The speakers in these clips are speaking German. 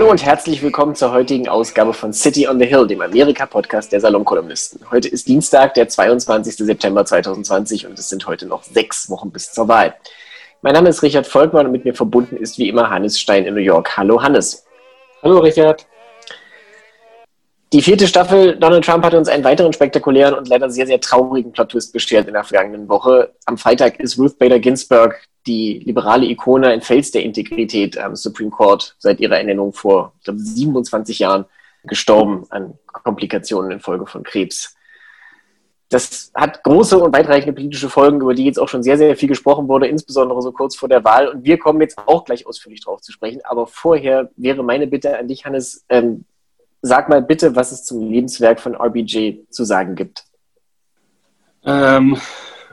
Hallo und herzlich willkommen zur heutigen Ausgabe von City on the Hill, dem Amerika-Podcast der Salonkolumnisten. Heute ist Dienstag, der 22. September 2020 und es sind heute noch sechs Wochen bis zur Wahl. Mein Name ist Richard Volkmann und mit mir verbunden ist wie immer Hannes Stein in New York. Hallo Hannes. Hallo Richard. Die vierte Staffel Donald Trump hat uns einen weiteren spektakulären und leider sehr, sehr traurigen Plot-Twist beschert in der vergangenen Woche. Am Freitag ist Ruth Bader Ginsburg, die liberale Ikone, ein Fels der Integrität am Supreme Court seit ihrer Ernennung vor glaube, 27 Jahren gestorben an Komplikationen infolge von Krebs. Das hat große und weitreichende politische Folgen, über die jetzt auch schon sehr, sehr viel gesprochen wurde, insbesondere so kurz vor der Wahl. Und wir kommen jetzt auch gleich ausführlich drauf zu sprechen. Aber vorher wäre meine Bitte an dich, Hannes, ähm, sag mal bitte, was es zum Lebenswerk von RBJ zu sagen gibt. Ähm,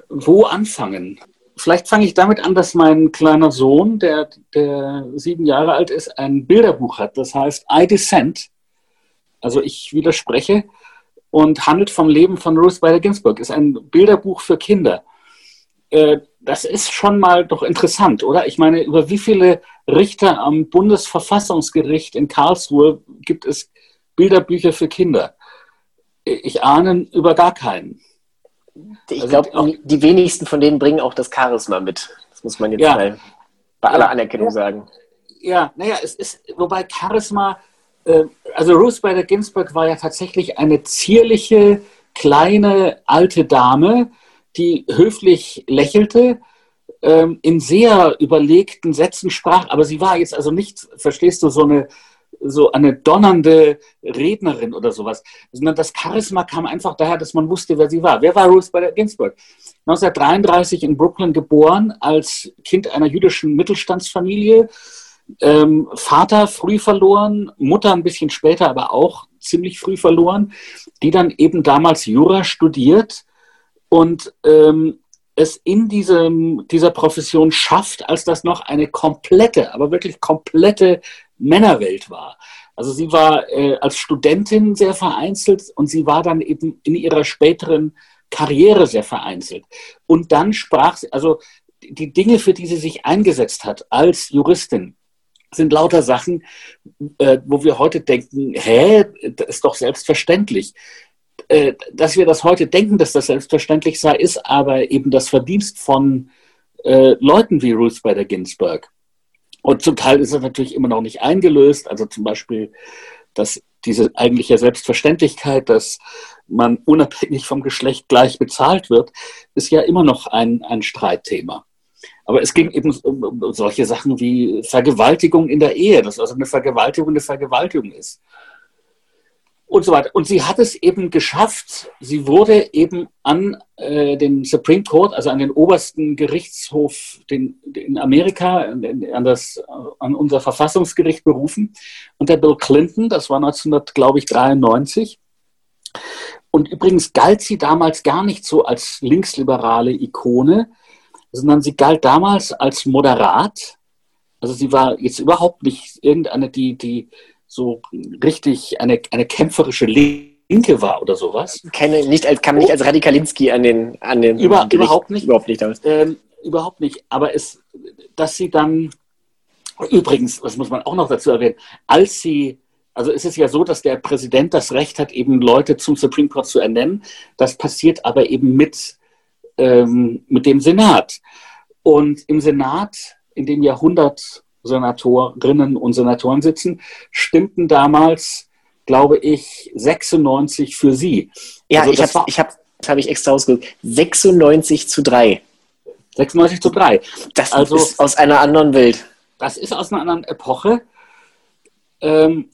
wo anfangen? Vielleicht fange ich damit an, dass mein kleiner Sohn, der, der sieben Jahre alt ist, ein Bilderbuch hat. Das heißt I Dissent. Also ich widerspreche und handelt vom Leben von Ruth Bader Ginsburg. Ist ein Bilderbuch für Kinder. Äh, das ist schon mal doch interessant, oder? Ich meine, über wie viele Richter am Bundesverfassungsgericht in Karlsruhe gibt es Bilderbücher für Kinder. Ich ahne über gar keinen. Ich also glaube, die wenigsten von denen bringen auch das Charisma mit. Das muss man jetzt ja. mal bei aller Anerkennung ja. sagen. Ja, naja, es ist, wobei Charisma, äh, also Ruth Bader Ginsburg war ja tatsächlich eine zierliche, kleine, alte Dame, die höflich lächelte, ähm, in sehr überlegten Sätzen sprach, aber sie war jetzt also nicht, verstehst du, so eine so eine donnernde Rednerin oder sowas, sondern das Charisma kam einfach daher, dass man wusste, wer sie war. Wer war Ruth Bader Ginsburg? 1933 in Brooklyn geboren, als Kind einer jüdischen Mittelstandsfamilie. Ähm, Vater früh verloren, Mutter ein bisschen später, aber auch ziemlich früh verloren, die dann eben damals Jura studiert und ähm, es in diesem, dieser Profession schafft, als das noch eine komplette, aber wirklich komplette Männerwelt war. Also sie war äh, als Studentin sehr vereinzelt und sie war dann eben in ihrer späteren Karriere sehr vereinzelt. Und dann sprach sie, also die Dinge, für die sie sich eingesetzt hat als Juristin, sind lauter Sachen, äh, wo wir heute denken, hä, das ist doch selbstverständlich. Äh, dass wir das heute denken, dass das selbstverständlich sei, ist aber eben das Verdienst von äh, Leuten wie Ruth Bader Ginsburg. Und zum Teil ist es natürlich immer noch nicht eingelöst. Also zum Beispiel, dass diese eigentliche Selbstverständlichkeit, dass man unabhängig vom Geschlecht gleich bezahlt wird, ist ja immer noch ein, ein Streitthema. Aber es ging eben um solche Sachen wie Vergewaltigung in der Ehe, dass also eine Vergewaltigung eine Vergewaltigung ist und so weiter. Und sie hat es eben geschafft, sie wurde eben an äh, den Supreme Court, also an den obersten Gerichtshof den, in Amerika, an, das, an unser Verfassungsgericht berufen, unter Bill Clinton, das war 1993. Und übrigens galt sie damals gar nicht so als linksliberale Ikone, sondern sie galt damals als moderat. Also sie war jetzt überhaupt nicht irgendeine, die, die so richtig eine, eine kämpferische Linke war oder sowas. Keine, nicht als, kam nicht als Radikalinski an den, an den Über, Gericht, überhaupt nicht. Überhaupt nicht, ähm, überhaupt nicht. Aber es, dass sie dann, übrigens, das muss man auch noch dazu erwähnen, als sie also es ist ja so, dass der Präsident das Recht hat, eben Leute zum Supreme Court zu ernennen. Das passiert aber eben mit, ähm, mit dem Senat. Und im Senat, in dem ja 100 Senatorinnen und Senatoren sitzen, stimmten damals, glaube ich, 96 für sie. Ja, also ich habe ich hab, das habe ich extra ausgedrückt. 96 zu 3. 96 zu 3. Das also, ist aus einer anderen Welt. Das ist aus einer anderen Epoche. Ähm,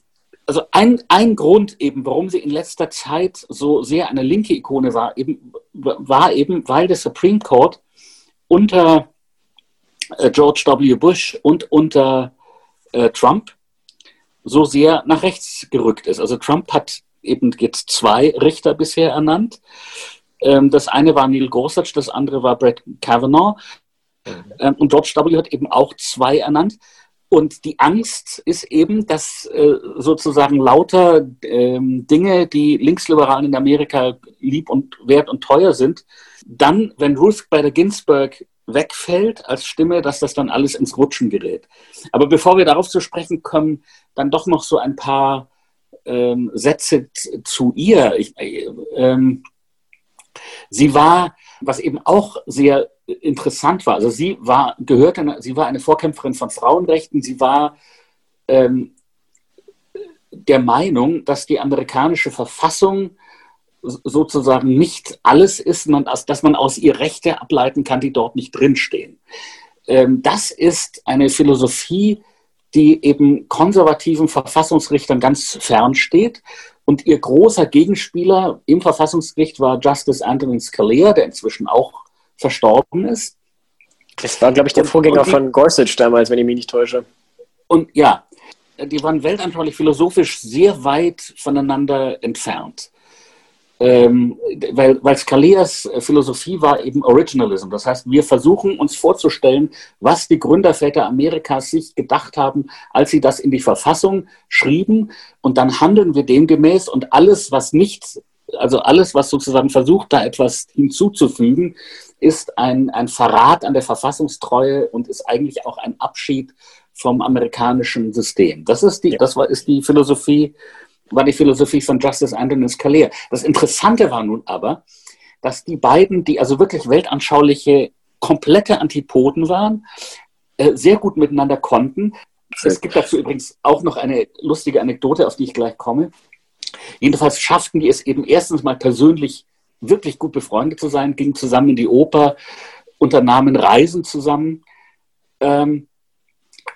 also ein, ein Grund eben, warum sie in letzter Zeit so sehr eine linke Ikone war, eben, war eben, weil der Supreme Court unter George W. Bush und unter äh, Trump so sehr nach rechts gerückt ist. Also Trump hat eben jetzt zwei Richter bisher ernannt. Ähm, das eine war Neil Gorsuch, das andere war Brett Kavanaugh. Ähm, und George W. hat eben auch zwei ernannt. Und die Angst ist eben, dass äh, sozusagen lauter ähm, Dinge, die Linksliberalen in Amerika lieb und wert und teuer sind, dann, wenn Ruth Bader Ginsburg wegfällt als Stimme, dass das dann alles ins Rutschen gerät. Aber bevor wir darauf zu sprechen kommen, dann doch noch so ein paar ähm, Sätze zu ihr. Ich, äh, ähm, sie war, was eben auch sehr interessant war, also sie war, gehörte, sie war eine Vorkämpferin von Frauenrechten, sie war ähm, der Meinung, dass die amerikanische Verfassung sozusagen nicht alles ist, dass man aus ihr Rechte ableiten kann, die dort nicht drinstehen. Ähm, das ist eine Philosophie, die eben konservativen Verfassungsrichtern ganz fern steht. Und ihr großer Gegenspieler im Verfassungsgericht war Justice Antonin Scalia, der inzwischen auch verstorben ist. Das war, glaube ich, der Vorgänger die, von Gorsuch damals, wenn ich mich nicht täusche. Und ja, die waren weltanschaulich philosophisch sehr weit voneinander entfernt. Ähm, weil, weil Scalias Philosophie war eben Originalism. Das heißt, wir versuchen uns vorzustellen, was die Gründerväter Amerikas sich gedacht haben, als sie das in die Verfassung schrieben. Und dann handeln wir demgemäß und alles, was nicht, also alles, was sozusagen versucht, da etwas hinzuzufügen, ist ein, ein Verrat an der Verfassungstreue und ist eigentlich auch ein Abschied vom amerikanischen System. Das ist die, ja. das war, ist die Philosophie war die Philosophie von Justice Antonin Scalia. Das Interessante war nun aber, dass die beiden, die also wirklich weltanschauliche, komplette Antipoden waren, äh, sehr gut miteinander konnten. Es gibt dazu übrigens auch noch eine lustige Anekdote, auf die ich gleich komme. Jedenfalls schafften die es eben erstens mal persönlich wirklich gut befreundet zu sein, gingen zusammen in die Oper, unternahmen Reisen zusammen. Ähm,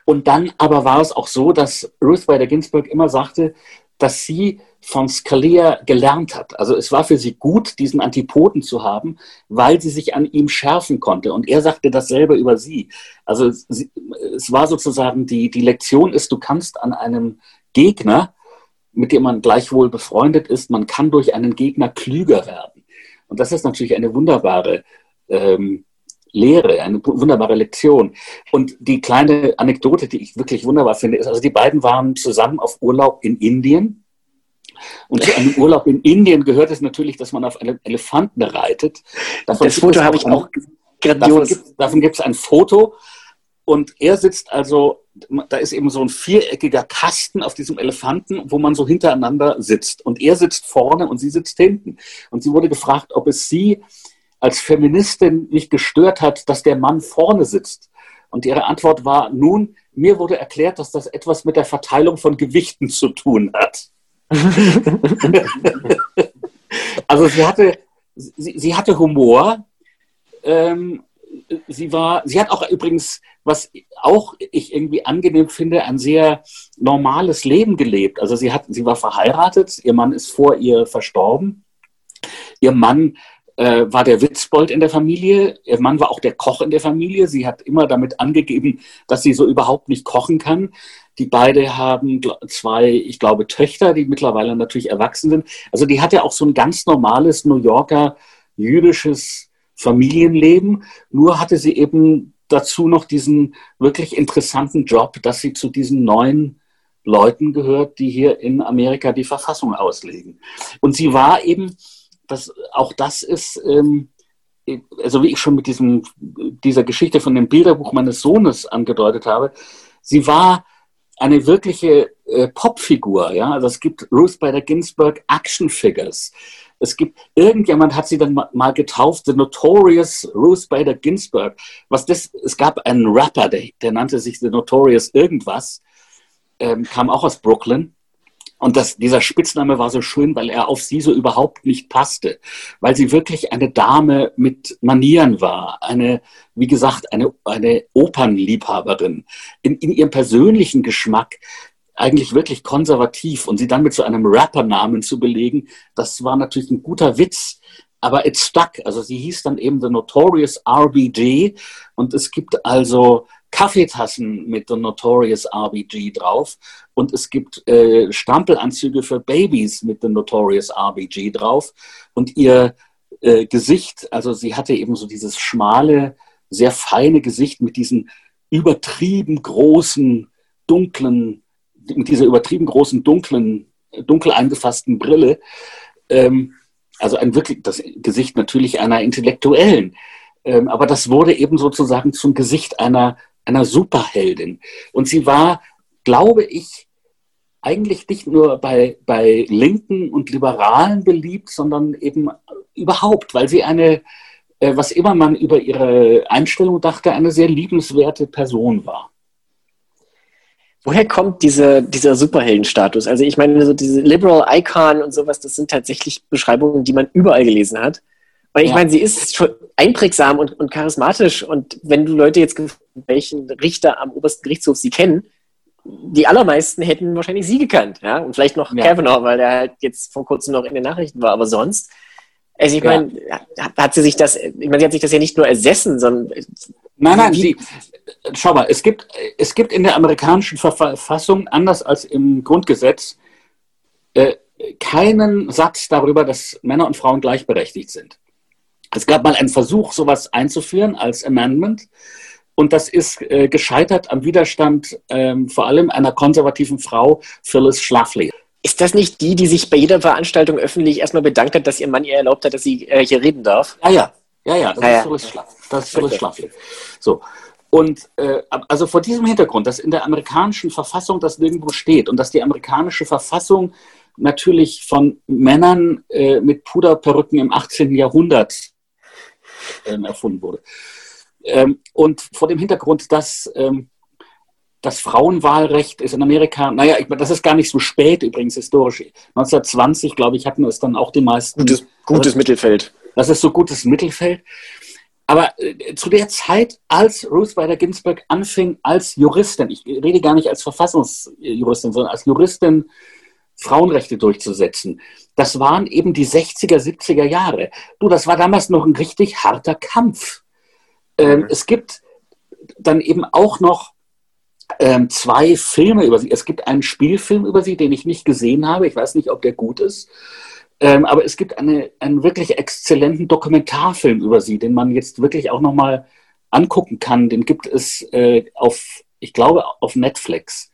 und dann aber war es auch so, dass Ruth Bader Ginsburg immer sagte, dass sie von Scalia gelernt hat. Also es war für sie gut, diesen Antipoden zu haben, weil sie sich an ihm schärfen konnte. Und er sagte dasselbe über sie. Also sie, es war sozusagen die, die Lektion ist, du kannst an einem Gegner, mit dem man gleichwohl befreundet ist, man kann durch einen Gegner klüger werden. Und das ist natürlich eine wunderbare ähm, Lehre, eine wunderbare Lektion. Und die kleine Anekdote, die ich wirklich wunderbar finde, ist, also die beiden waren zusammen auf Urlaub in Indien. Und zu einem Urlaub in Indien gehört es natürlich, dass man auf einem Elefanten reitet. Davon das Foto habe ich auch grandios. Davon gibt es ein Foto. Und er sitzt also, da ist eben so ein viereckiger Kasten auf diesem Elefanten, wo man so hintereinander sitzt. Und er sitzt vorne und sie sitzt hinten. Und sie wurde gefragt, ob es sie als Feministin nicht gestört hat, dass der Mann vorne sitzt. Und ihre Antwort war, nun, mir wurde erklärt, dass das etwas mit der Verteilung von Gewichten zu tun hat. also sie hatte, sie, sie hatte Humor. Ähm, sie war, sie hat auch übrigens, was auch ich irgendwie angenehm finde, ein sehr normales Leben gelebt. Also sie hat, sie war verheiratet, ihr Mann ist vor ihr verstorben. Ihr Mann äh, war der Witzbold in der Familie. Ihr Mann war auch der Koch in der Familie. Sie hat immer damit angegeben, dass sie so überhaupt nicht kochen kann. Die beide haben zwei, ich glaube, Töchter, die mittlerweile natürlich erwachsen sind. Also die hat ja auch so ein ganz normales New Yorker jüdisches Familienleben. Nur hatte sie eben dazu noch diesen wirklich interessanten Job, dass sie zu diesen neuen Leuten gehört, die hier in Amerika die Verfassung auslegen. Und sie war eben das, auch das ist, ähm, also wie ich schon mit diesem, dieser Geschichte von dem Bilderbuch meines Sohnes angedeutet habe, sie war eine wirkliche äh, Popfigur. Ja? Also es gibt Ruth Bader Ginsburg Action Figures. Es gibt, irgendjemand hat sie dann mal getauft, The Notorious Ruth Bader Ginsburg. Was das, es gab einen Rapper, der, der nannte sich The Notorious irgendwas, ähm, kam auch aus Brooklyn. Und das, dieser Spitzname war so schön, weil er auf sie so überhaupt nicht passte, weil sie wirklich eine Dame mit Manieren war, eine, wie gesagt, eine, eine Opernliebhaberin, in, in ihrem persönlichen Geschmack eigentlich wirklich konservativ. Und sie dann mit so einem Rappernamen zu belegen, das war natürlich ein guter Witz, aber it stuck. Also sie hieß dann eben The Notorious RBG und es gibt also Kaffeetassen mit The Notorious RBG drauf und es gibt äh, Stampelanzüge für Babys mit The Notorious RBG drauf und ihr äh, Gesicht, also sie hatte eben so dieses schmale, sehr feine Gesicht mit diesen übertrieben großen, dunklen, mit dieser übertrieben großen, dunklen, dunkel eingefassten Brille. Ähm, also ein wirklich, das Gesicht natürlich einer Intellektuellen. Ähm, aber das wurde eben sozusagen zum Gesicht einer, einer Superheldin. Und sie war, glaube ich, eigentlich nicht nur bei, bei Linken und Liberalen beliebt, sondern eben überhaupt, weil sie eine, äh, was immer man über ihre Einstellung dachte, eine sehr liebenswerte Person war. Woher kommt diese, dieser Superheldenstatus? Also ich meine, so diese Liberal Icon und sowas, das sind tatsächlich Beschreibungen, die man überall gelesen hat. Und ich ja. meine, sie ist schon einprägsam und, und charismatisch. Und wenn du Leute jetzt welchen Richter am obersten Gerichtshof sie kennen, die allermeisten hätten wahrscheinlich sie gekannt, ja, und vielleicht noch ja. Kavanaugh, weil der halt jetzt vor kurzem noch in den Nachrichten war, aber sonst, also ich meine, ja. hat sie sich das, ich meine, sie hat sich das ja nicht nur ersessen, sondern Nein, nein, sie, schau mal, es gibt, es gibt in der amerikanischen Verfassung, anders als im Grundgesetz, äh, keinen Satz darüber, dass Männer und Frauen gleichberechtigt sind. Es gab mal einen Versuch, sowas einzuführen als Amendment. Und das ist äh, gescheitert am Widerstand ähm, vor allem einer konservativen Frau, Phyllis Schlafly. Ist das nicht die, die sich bei jeder Veranstaltung öffentlich erstmal bedankt hat, dass ihr Mann ihr erlaubt hat, dass sie äh, hier reden darf? Ja, ja, ja, ja, das ja, ist Phyllis Schlafly. Das ist Phyllis okay. Schlafly. So. Und äh, also vor diesem Hintergrund, dass in der amerikanischen Verfassung das nirgendwo steht und dass die amerikanische Verfassung natürlich von Männern äh, mit Puderperücken im 18. Jahrhundert ähm, erfunden wurde. Ähm, und vor dem Hintergrund, dass ähm, das Frauenwahlrecht ist in Amerika, naja, ich, das ist gar nicht so spät übrigens historisch. 1920, glaube ich, hatten es dann auch die meisten. Gutes, gutes das, Mittelfeld. Das ist so gutes Mittelfeld. Aber äh, zu der Zeit, als Ruth Bader Ginsburg anfing als Juristin, ich rede gar nicht als Verfassungsjuristin, sondern als Juristin Frauenrechte durchzusetzen, das waren eben die 60er, 70er Jahre. Du, das war damals noch ein richtig harter Kampf. Ähm, mhm. Es gibt dann eben auch noch ähm, zwei Filme über sie. Es gibt einen Spielfilm über sie, den ich nicht gesehen habe. Ich weiß nicht, ob der gut ist. Ähm, aber es gibt eine, einen wirklich exzellenten Dokumentarfilm über sie, den man jetzt wirklich auch nochmal angucken kann. Den gibt es äh, auf, ich glaube, auf Netflix,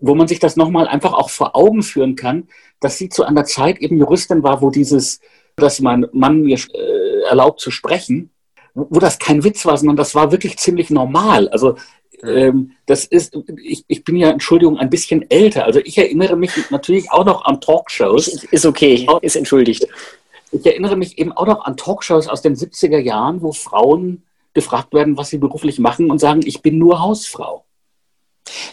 wo man sich das nochmal einfach auch vor Augen führen kann, dass sie zu einer Zeit eben Juristin war, wo dieses, dass mein Mann mir äh, erlaubt zu sprechen, wo das kein Witz war, sondern das war wirklich ziemlich normal. Also ähm, das ist, ich, ich bin ja, Entschuldigung, ein bisschen älter. Also ich erinnere mich natürlich auch noch an Talkshows. Ist okay, ist entschuldigt. Ich erinnere mich eben auch noch an Talkshows aus den 70er Jahren, wo Frauen gefragt werden, was sie beruflich machen und sagen, ich bin nur Hausfrau.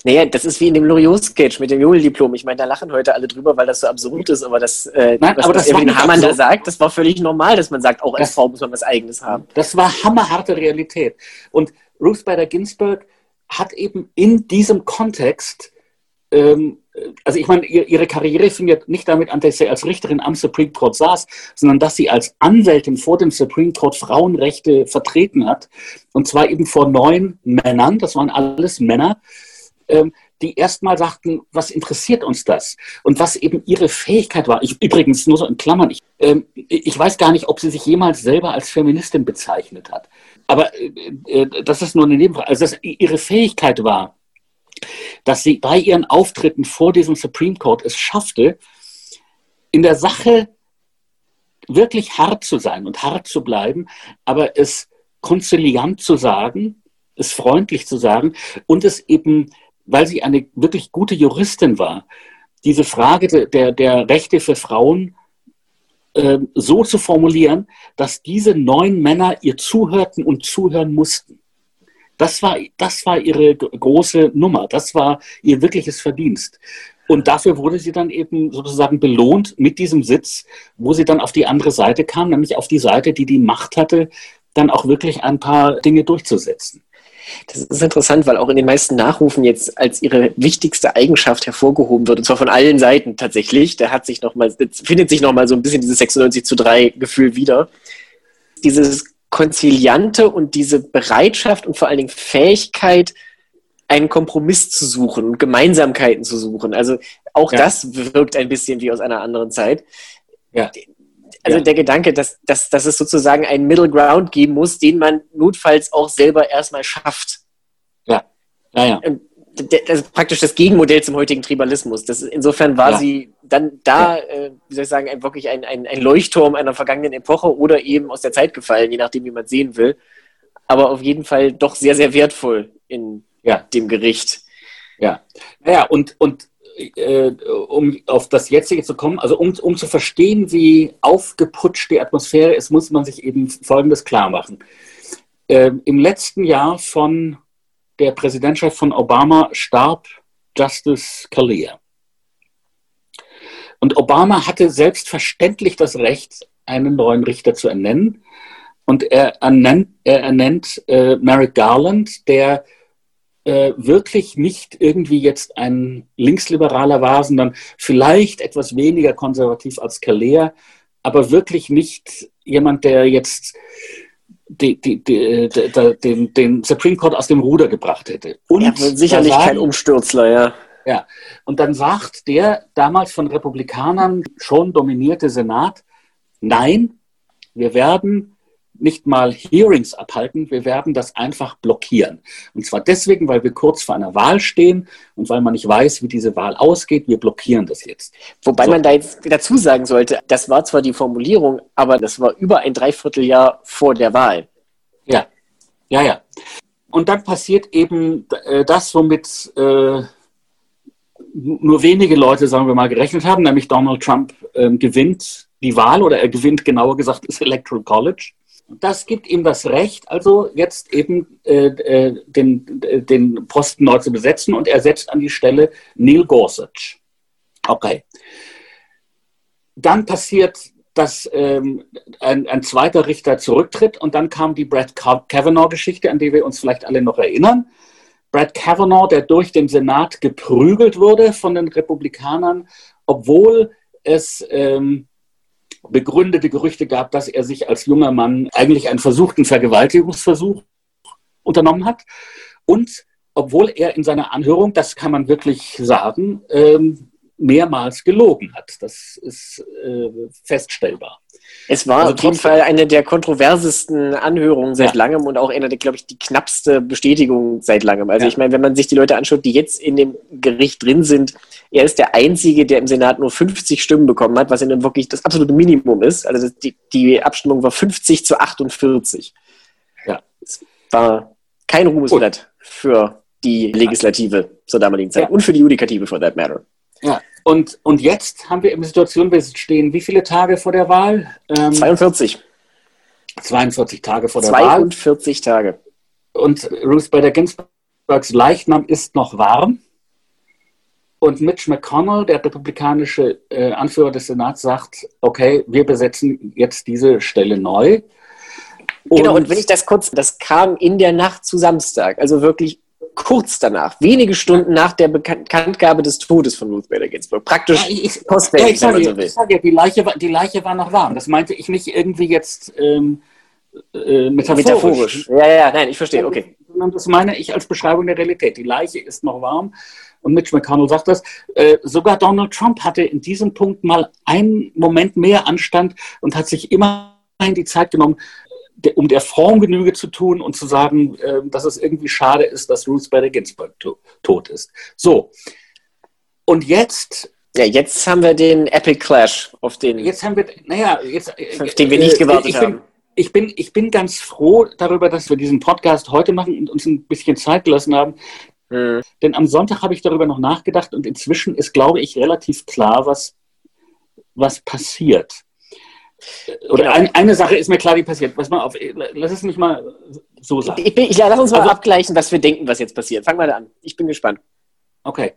Naja, das ist wie in dem Loriot-Sketch mit dem Jungdiplom. Ich meine, da lachen heute alle drüber, weil das so absurd ist, aber das, äh, Nein, was, aber das Erwin Hamann da sagt, das war völlig normal, dass man sagt, auch als das, Frau muss man was Eigenes haben. Das war hammerharte Realität. Und Ruth Bader Ginsburg hat eben in diesem Kontext, ähm, also ich meine, ihre Karriere fing ja nicht damit an, dass sie als Richterin am Supreme Court saß, sondern dass sie als Anwältin vor dem Supreme Court Frauenrechte vertreten hat. Und zwar eben vor neun Männern, das waren alles Männer, ähm, die erstmal sagten, was interessiert uns das? Und was eben ihre Fähigkeit war. Ich, übrigens, nur so in Klammern, ich, ähm, ich weiß gar nicht, ob sie sich jemals selber als Feministin bezeichnet hat. Aber äh, äh, das ist nur eine Nebenfrage. Also dass ihre Fähigkeit war, dass sie bei ihren Auftritten vor diesem Supreme Court es schaffte, in der Sache wirklich hart zu sein und hart zu bleiben, aber es konziliant zu sagen, es freundlich zu sagen und es eben weil sie eine wirklich gute Juristin war, diese Frage der, der Rechte für Frauen äh, so zu formulieren, dass diese neun Männer ihr zuhörten und zuhören mussten. Das war, das war ihre große Nummer, das war ihr wirkliches Verdienst. Und dafür wurde sie dann eben sozusagen belohnt mit diesem Sitz, wo sie dann auf die andere Seite kam, nämlich auf die Seite, die die Macht hatte, dann auch wirklich ein paar Dinge durchzusetzen. Das ist interessant, weil auch in den meisten Nachrufen jetzt als ihre wichtigste Eigenschaft hervorgehoben wird, und zwar von allen Seiten tatsächlich. Da hat sich noch mal, findet sich nochmal so ein bisschen dieses 96 zu 3 Gefühl wieder. Dieses Konziliante und diese Bereitschaft und vor allen Dingen Fähigkeit, einen Kompromiss zu suchen und Gemeinsamkeiten zu suchen. Also auch ja. das wirkt ein bisschen wie aus einer anderen Zeit. Ja also ja. der Gedanke, dass, dass, dass es sozusagen einen Middle Ground geben muss, den man notfalls auch selber erstmal schafft. Ja, ja, ja. Ähm, das ist praktisch das Gegenmodell zum heutigen Tribalismus. Das, insofern war ja. sie dann da, ja. äh, wie soll ich sagen, ein, wirklich ein, ein, ein Leuchtturm einer vergangenen Epoche oder eben aus der Zeit gefallen, je nachdem, wie man es sehen will. aber auf jeden Fall doch sehr, sehr wertvoll in dem Gericht. Ja, naja, und, und äh, um auf das jetzige zu kommen, also um, um zu verstehen, wie aufgeputscht die Atmosphäre ist, muss man sich eben Folgendes klar machen. Ähm, Im letzten Jahr von der Präsidentschaft von Obama starb Justice Scalia. Und Obama hatte selbstverständlich das Recht, einen neuen Richter zu ernennen. Und er ernennt, er ernennt äh, Merrick Garland, der äh, wirklich nicht irgendwie jetzt ein Linksliberaler war, sondern vielleicht etwas weniger konservativ als Calea, aber wirklich nicht jemand, der jetzt die, die, die, den, den, Supreme Court aus dem Ruder gebracht hätte. Und ja, sicherlich sagen, kein Umstürzler, ja. Ja, und dann sagt der damals von Republikanern schon dominierte Senat, nein, wir werden nicht mal Hearings abhalten, wir werden das einfach blockieren. Und zwar deswegen, weil wir kurz vor einer Wahl stehen und weil man nicht weiß, wie diese Wahl ausgeht, wir blockieren das jetzt. Wobei so. man da jetzt dazu sagen sollte, das war zwar die Formulierung, aber das war über ein Dreivierteljahr vor der Wahl. Ja, ja, ja. Und dann passiert eben äh, das, womit äh, nur wenige Leute, sagen wir mal, gerechnet haben, nämlich Donald Trump äh, gewinnt die Wahl oder er gewinnt genauer gesagt das Electoral College. Das gibt ihm das Recht, also jetzt eben äh, äh, den, äh, den Posten neu zu besetzen und er setzt an die Stelle Neil Gorsuch. Okay. Dann passiert, dass ähm, ein, ein, zweiter Richter zurücktritt und dann kam die Brett Kavanaugh-Geschichte, an die wir uns vielleicht alle noch erinnern. Brett Kavanaugh, der durch den Senat geprügelt wurde von den Republikanern, obwohl es ähm, begründete Gerüchte gab, dass er sich als junger Mann eigentlich einen versuchten Vergewaltigungsversuch unternommen hat. Und obwohl er in seiner Anhörung, das kann man wirklich sagen, ähm, mehrmals gelogen hat. Das ist äh, feststellbar. Es war also auf jeden Fall eine der kontroversesten Anhörungen seit ja. langem und auch eine der, glaube ich, die knappste Bestätigung seit langem. Also ja. ich meine, wenn man sich die Leute anschaut, die jetzt in dem Gericht drin sind, er ist der Einzige, der im Senat nur 50 Stimmen bekommen hat, was in wirklich das absolute Minimum ist. Also die, die Abstimmung war 50 zu 48. Ja. Es war kein Ruhmesblatt für die Legislative zur damaligen Zeit ja. und für die Judikative, for that matter. Ja, und, und jetzt haben wir eine Situation, wir stehen wie viele Tage vor der Wahl? Ähm, 42. 42 Tage vor der 42 Wahl. 42 Tage. Und Ruth Bader Ginsburgs Leichnam ist noch warm. Und Mitch McConnell, der republikanische äh, Anführer des Senats, sagt, okay, wir besetzen jetzt diese Stelle neu. Und genau, und wenn ich das kurz, das kam in der Nacht zu Samstag, also wirklich kurz danach, wenige Stunden nach der Bekanntgabe des Todes von Ruth Bader Ginsburg. Praktisch ja, ich, postweg, ja, ich sage, so ich sage, die, Leiche war, die Leiche war noch warm. Das meinte ich nicht irgendwie jetzt ähm, äh, metaphorisch. metaphorisch. Ja, ja, nein, ich verstehe, okay. Sondern das meine ich als Beschreibung der Realität. Die Leiche ist noch warm. Und Mitch McConnell sagt das. Äh, sogar Donald Trump hatte in diesem Punkt mal einen Moment mehr Anstand und hat sich immerhin die Zeit genommen, um der Form Genüge zu tun und zu sagen, äh, dass es irgendwie schade ist, dass Ruth Bader Ginsburg to tot ist. So. Und jetzt. Ja, jetzt haben wir den Epic Clash, auf den. Jetzt haben wir, naja, jetzt. Auf den wir nicht äh, gewartet ich bin, haben. Ich bin, ich bin ganz froh darüber, dass wir diesen Podcast heute machen und uns ein bisschen Zeit gelassen haben. Mhm. Denn am Sonntag habe ich darüber noch nachgedacht und inzwischen ist, glaube ich, relativ klar, was, was passiert. Oder genau. ein, eine Sache ist mir klar, die passiert. Was mal auf, lass es mich mal so sagen. Ich, ich, ja, lass uns mal also, abgleichen, was wir denken, was jetzt passiert. Fang mal an. Ich bin gespannt. Okay.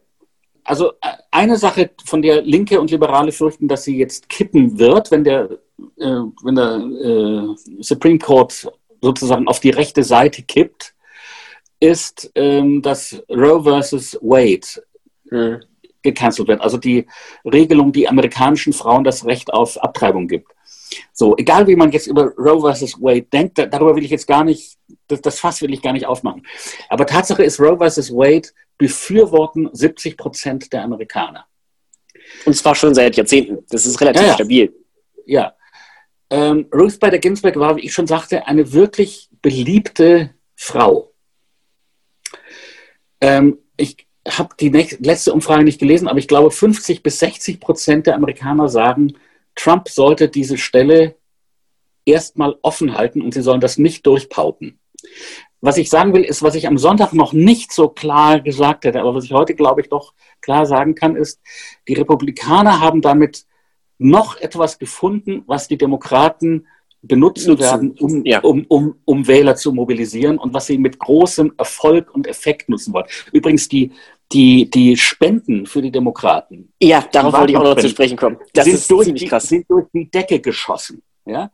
Also äh, eine Sache, von der Linke und Liberale fürchten, dass sie jetzt kippen wird, wenn der, äh, wenn der äh, Supreme Court sozusagen auf die rechte Seite kippt, ist, ähm, dass Roe versus Wade hm. gecancelt wird. Also die Regelung, die amerikanischen Frauen das Recht auf Abtreibung gibt. So, egal wie man jetzt über Roe versus Wade denkt, darüber will ich jetzt gar nicht, das, das Fass will ich gar nicht aufmachen. Aber Tatsache ist, Roe versus Wade befürworten 70 Prozent der Amerikaner. Und zwar schon seit Jahrzehnten. Das ist relativ ja, ja. stabil. Ja. Ähm, Ruth Bader Ginsburg war, wie ich schon sagte, eine wirklich beliebte Frau. Ähm, ich habe die letzte Umfrage nicht gelesen, aber ich glaube, 50 bis 60 Prozent der Amerikaner sagen, Trump sollte diese Stelle erstmal offen halten und sie sollen das nicht durchpauten. Was ich sagen will, ist, was ich am Sonntag noch nicht so klar gesagt hätte, aber was ich heute, glaube ich, doch klar sagen kann, ist, die Republikaner haben damit noch etwas gefunden, was die Demokraten benutzen werden, um, ja. um, um, um Wähler zu mobilisieren und was sie mit großem Erfolg und Effekt nutzen wollen. Übrigens, die, die, die Spenden für die Demokraten. Ja, darauf wollte ich auch noch zu sprechen kommen. Das sind ist durch ziemlich krass. Sind durch die Decke geschossen. Ja?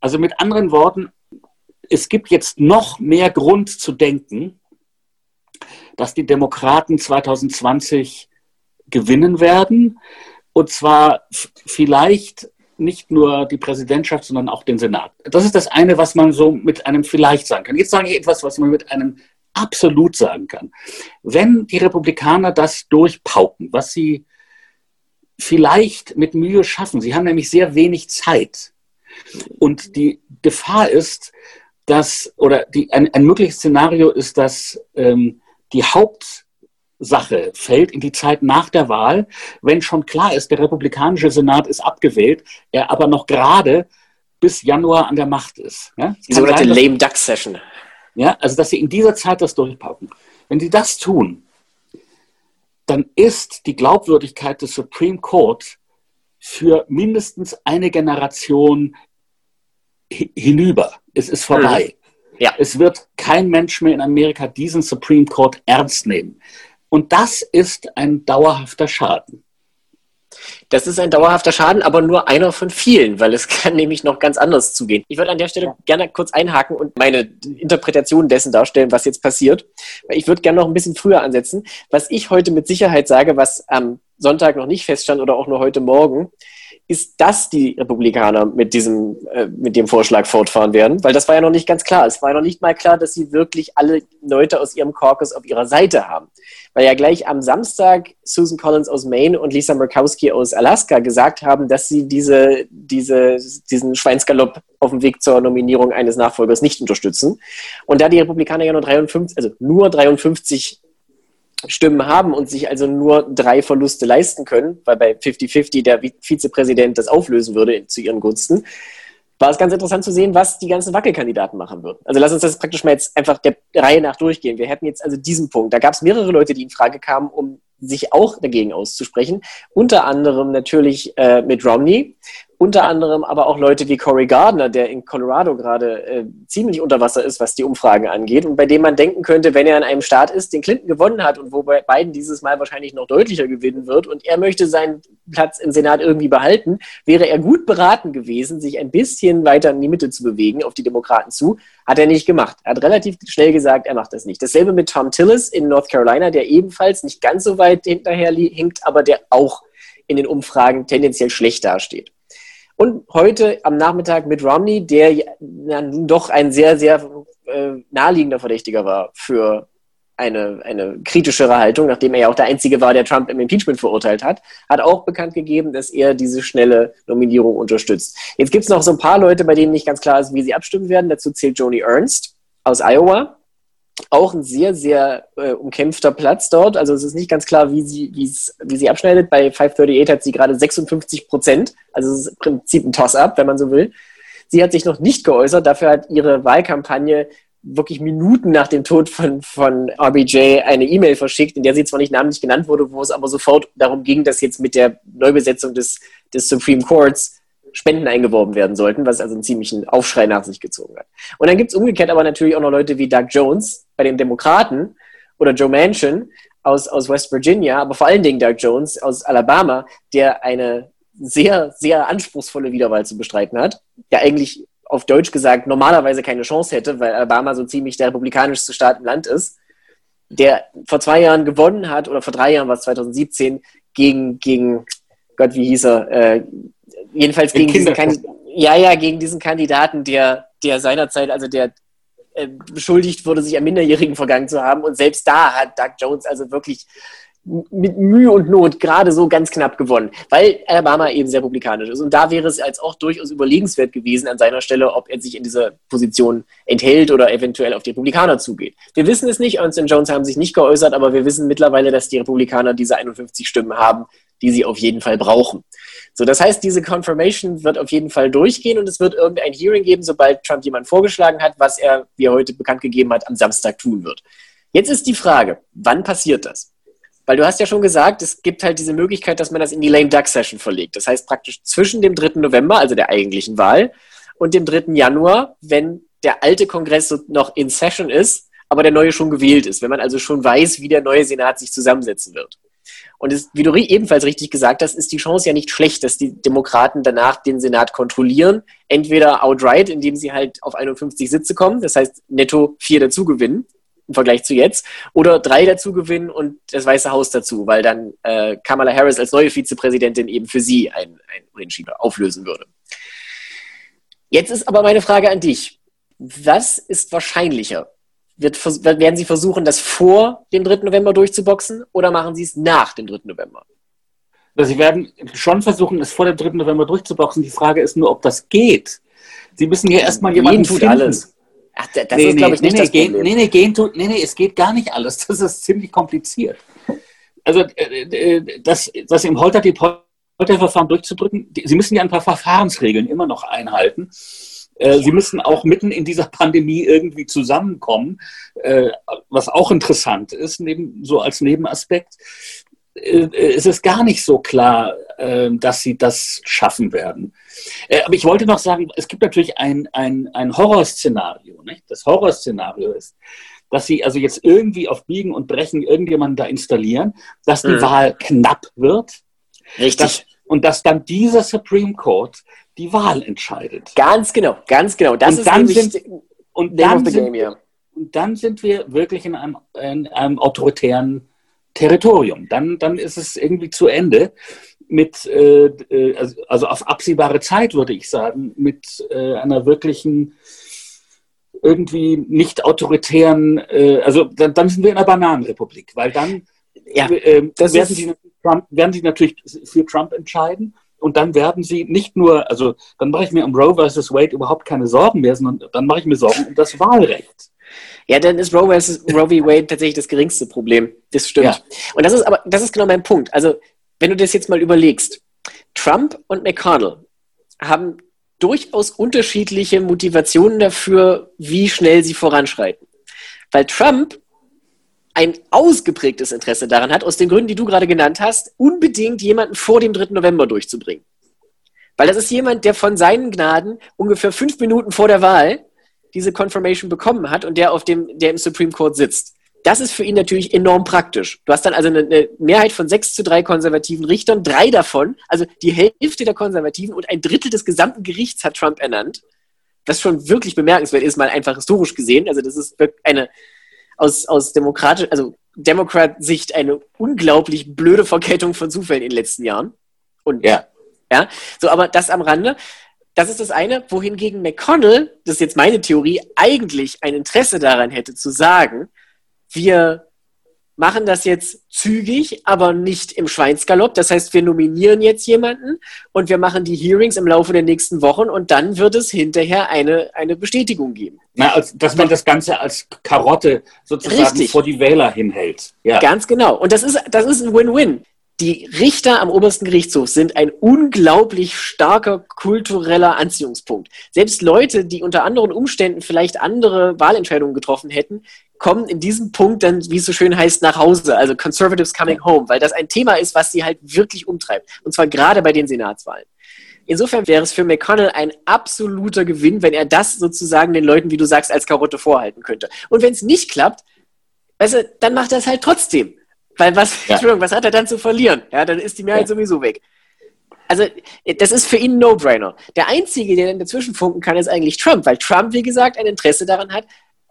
Also mit anderen Worten, es gibt jetzt noch mehr Grund zu denken, dass die Demokraten 2020 gewinnen werden. Und zwar vielleicht nicht nur die Präsidentschaft, sondern auch den Senat. Das ist das eine, was man so mit einem vielleicht sagen kann. Jetzt sage ich etwas, was man mit einem absolut sagen kann. Wenn die Republikaner das durchpauken, was sie vielleicht mit Mühe schaffen, sie haben nämlich sehr wenig Zeit. Und die Gefahr ist, dass, oder die, ein, ein mögliches Szenario ist, dass ähm, die Hauptsache fällt in die Zeit nach der Wahl, wenn schon klar ist, der republikanische Senat ist abgewählt, er aber noch gerade bis Januar an der Macht ist. Ja? Die sogenannte Lame Duck Session. Ja, also dass sie in dieser Zeit das durchpacken. Wenn sie das tun, dann ist die Glaubwürdigkeit des Supreme Court für mindestens eine Generation hinüber. Es ist vorbei. Mhm. Ja. Es wird kein Mensch mehr in Amerika diesen Supreme Court ernst nehmen. Und das ist ein dauerhafter Schaden. Das ist ein dauerhafter Schaden, aber nur einer von vielen, weil es kann nämlich noch ganz anders zugehen. Ich würde an der Stelle ja. gerne kurz einhaken und meine Interpretation dessen darstellen, was jetzt passiert. Ich würde gerne noch ein bisschen früher ansetzen. Was ich heute mit Sicherheit sage, was am Sonntag noch nicht feststand oder auch nur heute Morgen, ist, dass die Republikaner mit diesem, äh, mit dem Vorschlag fortfahren werden, weil das war ja noch nicht ganz klar. Es war ja noch nicht mal klar, dass sie wirklich alle Leute aus ihrem Caucus auf ihrer Seite haben. Weil ja gleich am Samstag Susan Collins aus Maine und Lisa Murkowski aus Alaska gesagt haben, dass sie diese, diese, diesen Schweinsgalopp auf dem Weg zur Nominierung eines Nachfolgers nicht unterstützen. Und da die Republikaner ja nur 53, also nur 53 Stimmen haben und sich also nur drei Verluste leisten können, weil bei 50-50 der Vizepräsident das auflösen würde zu ihren Gunsten, war es ganz interessant zu sehen, was die ganzen Wackelkandidaten machen würden. Also lass uns das praktisch mal jetzt einfach der Reihe nach durchgehen. Wir hätten jetzt also diesen Punkt. Da gab es mehrere Leute, die in Frage kamen, um sich auch dagegen auszusprechen. Unter anderem natürlich äh, mit Romney, unter anderem aber auch Leute wie Corey Gardner, der in Colorado gerade äh, ziemlich unter Wasser ist, was die Umfragen angeht und bei dem man denken könnte, wenn er in einem Staat ist, den Clinton gewonnen hat und wo Biden dieses Mal wahrscheinlich noch deutlicher gewinnen wird und er möchte seinen Platz im Senat irgendwie behalten, wäre er gut beraten gewesen, sich ein bisschen weiter in die Mitte zu bewegen, auf die Demokraten zu. Hat er nicht gemacht. Er hat relativ schnell gesagt, er macht das nicht. Dasselbe mit Tom Tillis in North Carolina, der ebenfalls nicht ganz so weit hinterher hinkt, aber der auch in den Umfragen tendenziell schlecht dasteht. Und heute am Nachmittag mit Romney, der ja, doch ein sehr, sehr äh, naheliegender Verdächtiger war für eine, eine kritischere Haltung, nachdem er ja auch der Einzige war, der Trump im Impeachment verurteilt hat, hat auch bekannt gegeben, dass er diese schnelle Nominierung unterstützt. Jetzt gibt es noch so ein paar Leute, bei denen nicht ganz klar ist, wie sie abstimmen werden. Dazu zählt Joni Ernst aus Iowa, auch ein sehr, sehr äh, umkämpfter Platz dort. Also es ist nicht ganz klar, wie sie, wie sie abschneidet. Bei 538 hat sie gerade 56 Prozent. Also es ist im Prinzip ein Toss-up, wenn man so will. Sie hat sich noch nicht geäußert. Dafür hat ihre Wahlkampagne wirklich Minuten nach dem Tod von, von RBJ eine E-Mail verschickt, in der sie zwar nicht namentlich genannt wurde, wo es aber sofort darum ging, dass jetzt mit der Neubesetzung des, des Supreme Courts Spenden eingeworben werden sollten, was also einen ziemlichen Aufschrei nach sich gezogen hat. Und dann gibt es umgekehrt aber natürlich auch noch Leute wie Doug Jones bei den Demokraten oder Joe Manchin aus, aus West Virginia, aber vor allen Dingen Doug Jones aus Alabama, der eine sehr, sehr anspruchsvolle Wiederwahl zu bestreiten hat, der eigentlich auf Deutsch gesagt normalerweise keine Chance hätte, weil Alabama so ziemlich der republikanischste Staat im Land ist, der vor zwei Jahren gewonnen hat, oder vor drei Jahren war es 2017, gegen, gegen Gott, wie hieß er, äh, jedenfalls gegen diesen, ja, ja, gegen diesen Kandidaten, der, der seinerzeit, also der äh, beschuldigt wurde, sich an Minderjährigen vergangen zu haben. Und selbst da hat Doug Jones also wirklich mit Mühe und Not gerade so ganz knapp gewonnen, weil Alabama eben sehr republikanisch ist. Und da wäre es als auch durchaus überlegenswert gewesen an seiner Stelle, ob er sich in dieser Position enthält oder eventuell auf die Republikaner zugeht. Wir wissen es nicht, Ernst Jones haben sich nicht geäußert, aber wir wissen mittlerweile, dass die Republikaner diese 51 Stimmen haben, die sie auf jeden Fall brauchen. So, das heißt, diese Confirmation wird auf jeden Fall durchgehen und es wird irgendein Hearing geben, sobald Trump jemand vorgeschlagen hat, was er, wie er heute bekannt gegeben hat, am Samstag tun wird. Jetzt ist die Frage, wann passiert das? Weil du hast ja schon gesagt, es gibt halt diese Möglichkeit, dass man das in die Lame Duck Session verlegt. Das heißt praktisch zwischen dem 3. November, also der eigentlichen Wahl, und dem 3. Januar, wenn der alte Kongress noch in Session ist, aber der neue schon gewählt ist. Wenn man also schon weiß, wie der neue Senat sich zusammensetzen wird. Und es, wie du ebenfalls richtig gesagt hast, ist die Chance ja nicht schlecht, dass die Demokraten danach den Senat kontrollieren. Entweder outright, indem sie halt auf 51 Sitze kommen, das heißt netto vier dazu gewinnen im Vergleich zu jetzt, oder drei dazu gewinnen und das Weiße Haus dazu, weil dann äh, Kamala Harris als neue Vizepräsidentin eben für sie ein, ein Unentschieden auflösen würde. Jetzt ist aber meine Frage an dich. Was ist wahrscheinlicher? Wird, werden Sie versuchen, das vor dem 3. November durchzuboxen oder machen Sie es nach dem 3. November? Also Sie werden schon versuchen, es vor dem 3. November durchzuboxen. Die Frage ist nur, ob das geht. Sie müssen ja erstmal jemanden tut finden. alles. Ach, das nee, ist, glaube ich, nicht nee, das nee, Problem. Nee, nee, gehen tut, nee, nee, es geht gar nicht alles. Das ist ziemlich kompliziert. Also äh, äh das, das im Holter die Polterverfahren durchzudrücken, Sie müssen ja ein paar Verfahrensregeln immer noch einhalten. Äh, Sie müssen auch mitten in dieser Pandemie irgendwie zusammenkommen, äh, was auch interessant ist, neben, so als Nebenaspekt. Äh, es ist gar nicht so klar, dass Sie das schaffen werden. Aber ich wollte noch sagen, es gibt natürlich ein, ein, ein Horrorszenario. Nicht? Das Horrorszenario ist, dass Sie also jetzt irgendwie auf Biegen und Brechen irgendjemanden da installieren, dass die mhm. Wahl knapp wird. Richtig. Dass, und dass dann dieser Supreme Court die Wahl entscheidet. Ganz genau, ganz genau. Das und ist dann sind, und dann sind, game, Und dann sind wir wirklich in einem, in einem autoritären Territorium. Dann, dann ist es irgendwie zu Ende mit, äh, äh also, also auf absehbare Zeit, würde ich sagen, mit äh, einer wirklichen irgendwie nicht autoritären, äh, also dann, dann, sind wir in einer Bananenrepublik, weil dann ja, äh, werden, sie Trump, werden sie natürlich für Trump entscheiden und dann werden sie nicht nur, also dann mache ich mir um Roe versus Wade überhaupt keine Sorgen mehr, sondern dann mache ich mir Sorgen um das Wahlrecht. Ja, dann ist Roe versus Roe v. Wade tatsächlich das geringste Problem. Das stimmt. Ja. Und das ist aber, das ist genau mein Punkt. Also, wenn du das jetzt mal überlegst, Trump und McConnell haben durchaus unterschiedliche Motivationen dafür, wie schnell sie voranschreiten. Weil Trump ein ausgeprägtes Interesse daran hat, aus den Gründen, die du gerade genannt hast, unbedingt jemanden vor dem 3. November durchzubringen. Weil das ist jemand, der von seinen Gnaden ungefähr fünf Minuten vor der Wahl diese Confirmation bekommen hat und der auf dem, der im Supreme Court sitzt. Das ist für ihn natürlich enorm praktisch. Du hast dann also eine, Mehrheit von sechs zu drei konservativen Richtern, drei davon, also die Hälfte der Konservativen und ein Drittel des gesamten Gerichts hat Trump ernannt. Was schon wirklich bemerkenswert ist, mal einfach historisch gesehen. Also das ist eine, aus, aus demokratisch, also Democrat-Sicht eine unglaublich blöde Verkettung von Zufällen in den letzten Jahren. Und ja. ja, so, aber das am Rande. Das ist das eine, wohingegen McConnell, das ist jetzt meine Theorie, eigentlich ein Interesse daran hätte zu sagen, wir machen das jetzt zügig, aber nicht im Schweinsgalopp. Das heißt, wir nominieren jetzt jemanden und wir machen die Hearings im Laufe der nächsten Wochen und dann wird es hinterher eine, eine Bestätigung geben. Na, als, dass man das Ganze als Karotte sozusagen Richtig. vor die Wähler hinhält. Ja. Ganz genau. Und das ist, das ist ein Win-Win. Die Richter am obersten Gerichtshof sind ein unglaublich starker kultureller Anziehungspunkt. Selbst Leute, die unter anderen Umständen vielleicht andere Wahlentscheidungen getroffen hätten, kommen in diesem Punkt dann, wie es so schön heißt, nach Hause, also Conservatives coming home, weil das ein Thema ist, was sie halt wirklich umtreibt. Und zwar gerade bei den Senatswahlen. Insofern wäre es für McConnell ein absoluter Gewinn, wenn er das sozusagen den Leuten, wie du sagst, als Karotte vorhalten könnte. Und wenn es nicht klappt, weißt du, dann macht er es halt trotzdem. Weil was, ja. Entschuldigung, was hat er dann zu verlieren? Ja, dann ist die Mehrheit ja. sowieso weg. Also, das ist für ihn ein No-Brainer. Der Einzige, der dann dazwischen funken kann, ist eigentlich Trump, weil Trump, wie gesagt, ein Interesse daran hat,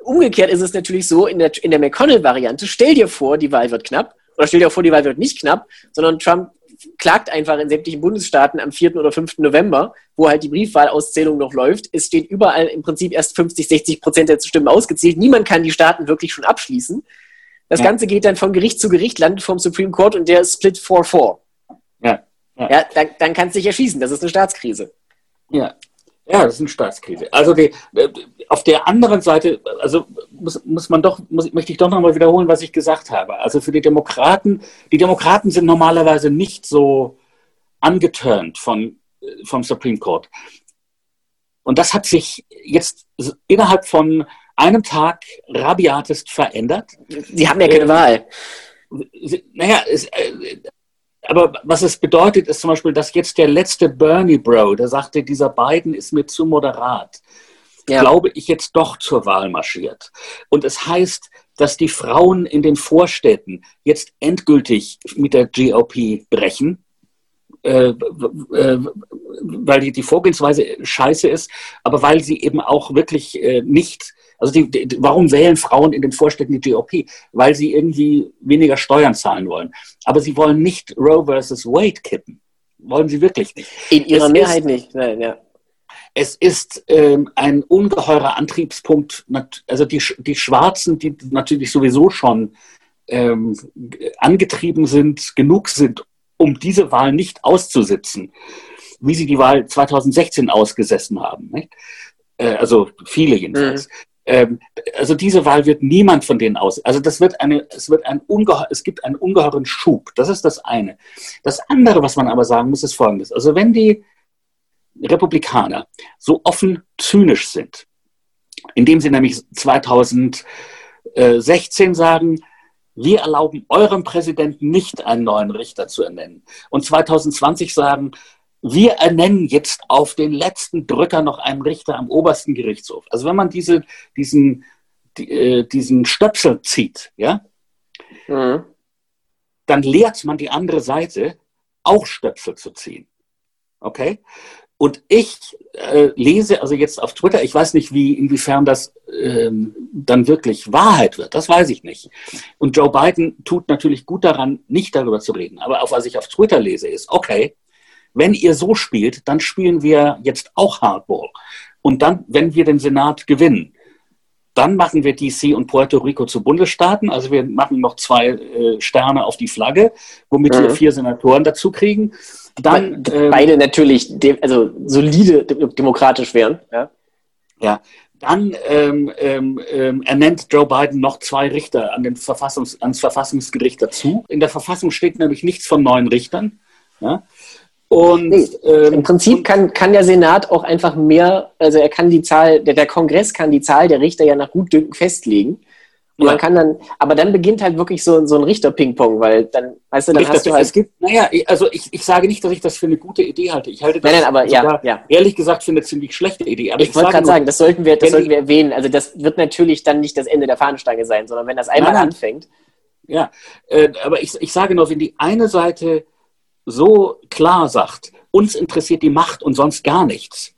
Umgekehrt ist es natürlich so, in der, in der McConnell-Variante, stell dir vor, die Wahl wird knapp, oder stell dir vor, die Wahl wird nicht knapp, sondern Trump klagt einfach in sämtlichen Bundesstaaten am 4. oder 5. November, wo halt die Briefwahlauszählung noch läuft. Es steht überall im Prinzip erst 50, 60 Prozent der Stimmen ausgezählt. Niemand kann die Staaten wirklich schon abschließen. Das ja. Ganze geht dann von Gericht zu Gericht, landet vom Supreme Court und der ist split 4-4. Ja. ja. ja dann, dann kannst du dich erschießen. Das ist eine Staatskrise. Ja. Ja, das ist eine Staatskrise. Also die, auf der anderen Seite, also muss, muss man doch, muss, möchte ich doch nochmal wiederholen, was ich gesagt habe. Also für die Demokraten, die Demokraten sind normalerweise nicht so angeturnt von, vom Supreme Court. Und das hat sich jetzt innerhalb von einem Tag rabiatest verändert. Sie haben ja keine äh, Wahl. Naja, es, äh, aber was es bedeutet, ist zum Beispiel, dass jetzt der letzte Bernie Bro, der sagte, dieser Biden ist mir zu moderat, ja. glaube ich, jetzt doch zur Wahl marschiert. Und es heißt, dass die Frauen in den Vorstädten jetzt endgültig mit der GOP brechen, äh, äh, weil die, die Vorgehensweise scheiße ist, aber weil sie eben auch wirklich äh, nicht also die, die, warum wählen Frauen in den Vorstädten die GOP? Weil sie irgendwie weniger Steuern zahlen wollen. Aber sie wollen nicht Roe versus Wade kippen. Wollen sie wirklich nicht. In ihrer es Mehrheit ist, nicht. Nein, ja. Es ist ähm, ein ungeheurer Antriebspunkt. Also die, die Schwarzen, die natürlich sowieso schon ähm, angetrieben sind, genug sind, um diese Wahl nicht auszusitzen, wie sie die Wahl 2016 ausgesessen haben. Nicht? Äh, also viele jedenfalls. Mhm. Ähm, also diese Wahl wird niemand von denen aus. Also das wird eine, es wird ein ungeheuer, es gibt einen ungeheuren Schub. Das ist das eine. Das andere, was man aber sagen muss, ist Folgendes. Also wenn die Republikaner so offen zynisch sind, indem sie nämlich 2016 sagen, wir erlauben eurem Präsidenten nicht einen neuen Richter zu ernennen. Und 2020 sagen, wir ernennen jetzt auf den letzten Drücker noch einen Richter am obersten Gerichtshof. Also wenn man diese, diesen, die, äh, diesen Stöpsel zieht, ja, mhm. dann lehrt man die andere Seite, auch Stöpsel zu ziehen. Okay? Und ich äh, lese also jetzt auf Twitter, ich weiß nicht, wie, inwiefern das ähm, dann wirklich Wahrheit wird, das weiß ich nicht. Und Joe Biden tut natürlich gut daran, nicht darüber zu reden. Aber auf was ich auf Twitter lese, ist, okay, wenn ihr so spielt, dann spielen wir jetzt auch Hardball. Und dann, wenn wir den Senat gewinnen, dann machen wir DC und Puerto Rico zu Bundesstaaten. Also wir machen noch zwei äh, Sterne auf die Flagge, womit mhm. wir vier Senatoren dazu kriegen. Dann, ähm, Beide natürlich also solide demokratisch wären. Ja. ja. Dann ähm, ähm, ähm, ernennt Joe Biden noch zwei Richter an den Verfassungs ans Verfassungsgericht dazu. In der Verfassung steht nämlich nichts von neuen Richtern. Ja. Und, nee, ähm, Im Prinzip kann, kann der Senat auch einfach mehr, also er kann die Zahl, der, der Kongress kann die Zahl der Richter ja nach Gutdünken festlegen. Und ja. man kann dann, aber dann beginnt halt wirklich so, so ein Richter-Ping-Pong, weil dann, weißt du, dann Richter, hast du halt. Es gibt, naja, also ich, ich sage nicht, dass ich das für eine gute Idee halte. Ich halte das nein, nein, aber, ja, ja. ehrlich gesagt für eine ziemlich schlechte Idee. Aber ich, ich wollte gerade sagen, das sollten wir, das sollten wir erwähnen. Also das wird natürlich dann nicht das Ende der Fahnenstange sein, sondern wenn das einmal nein, nein. anfängt. Ja, äh, aber ich, ich sage nur, wenn die eine Seite so klar sagt, uns interessiert die Macht und sonst gar nichts,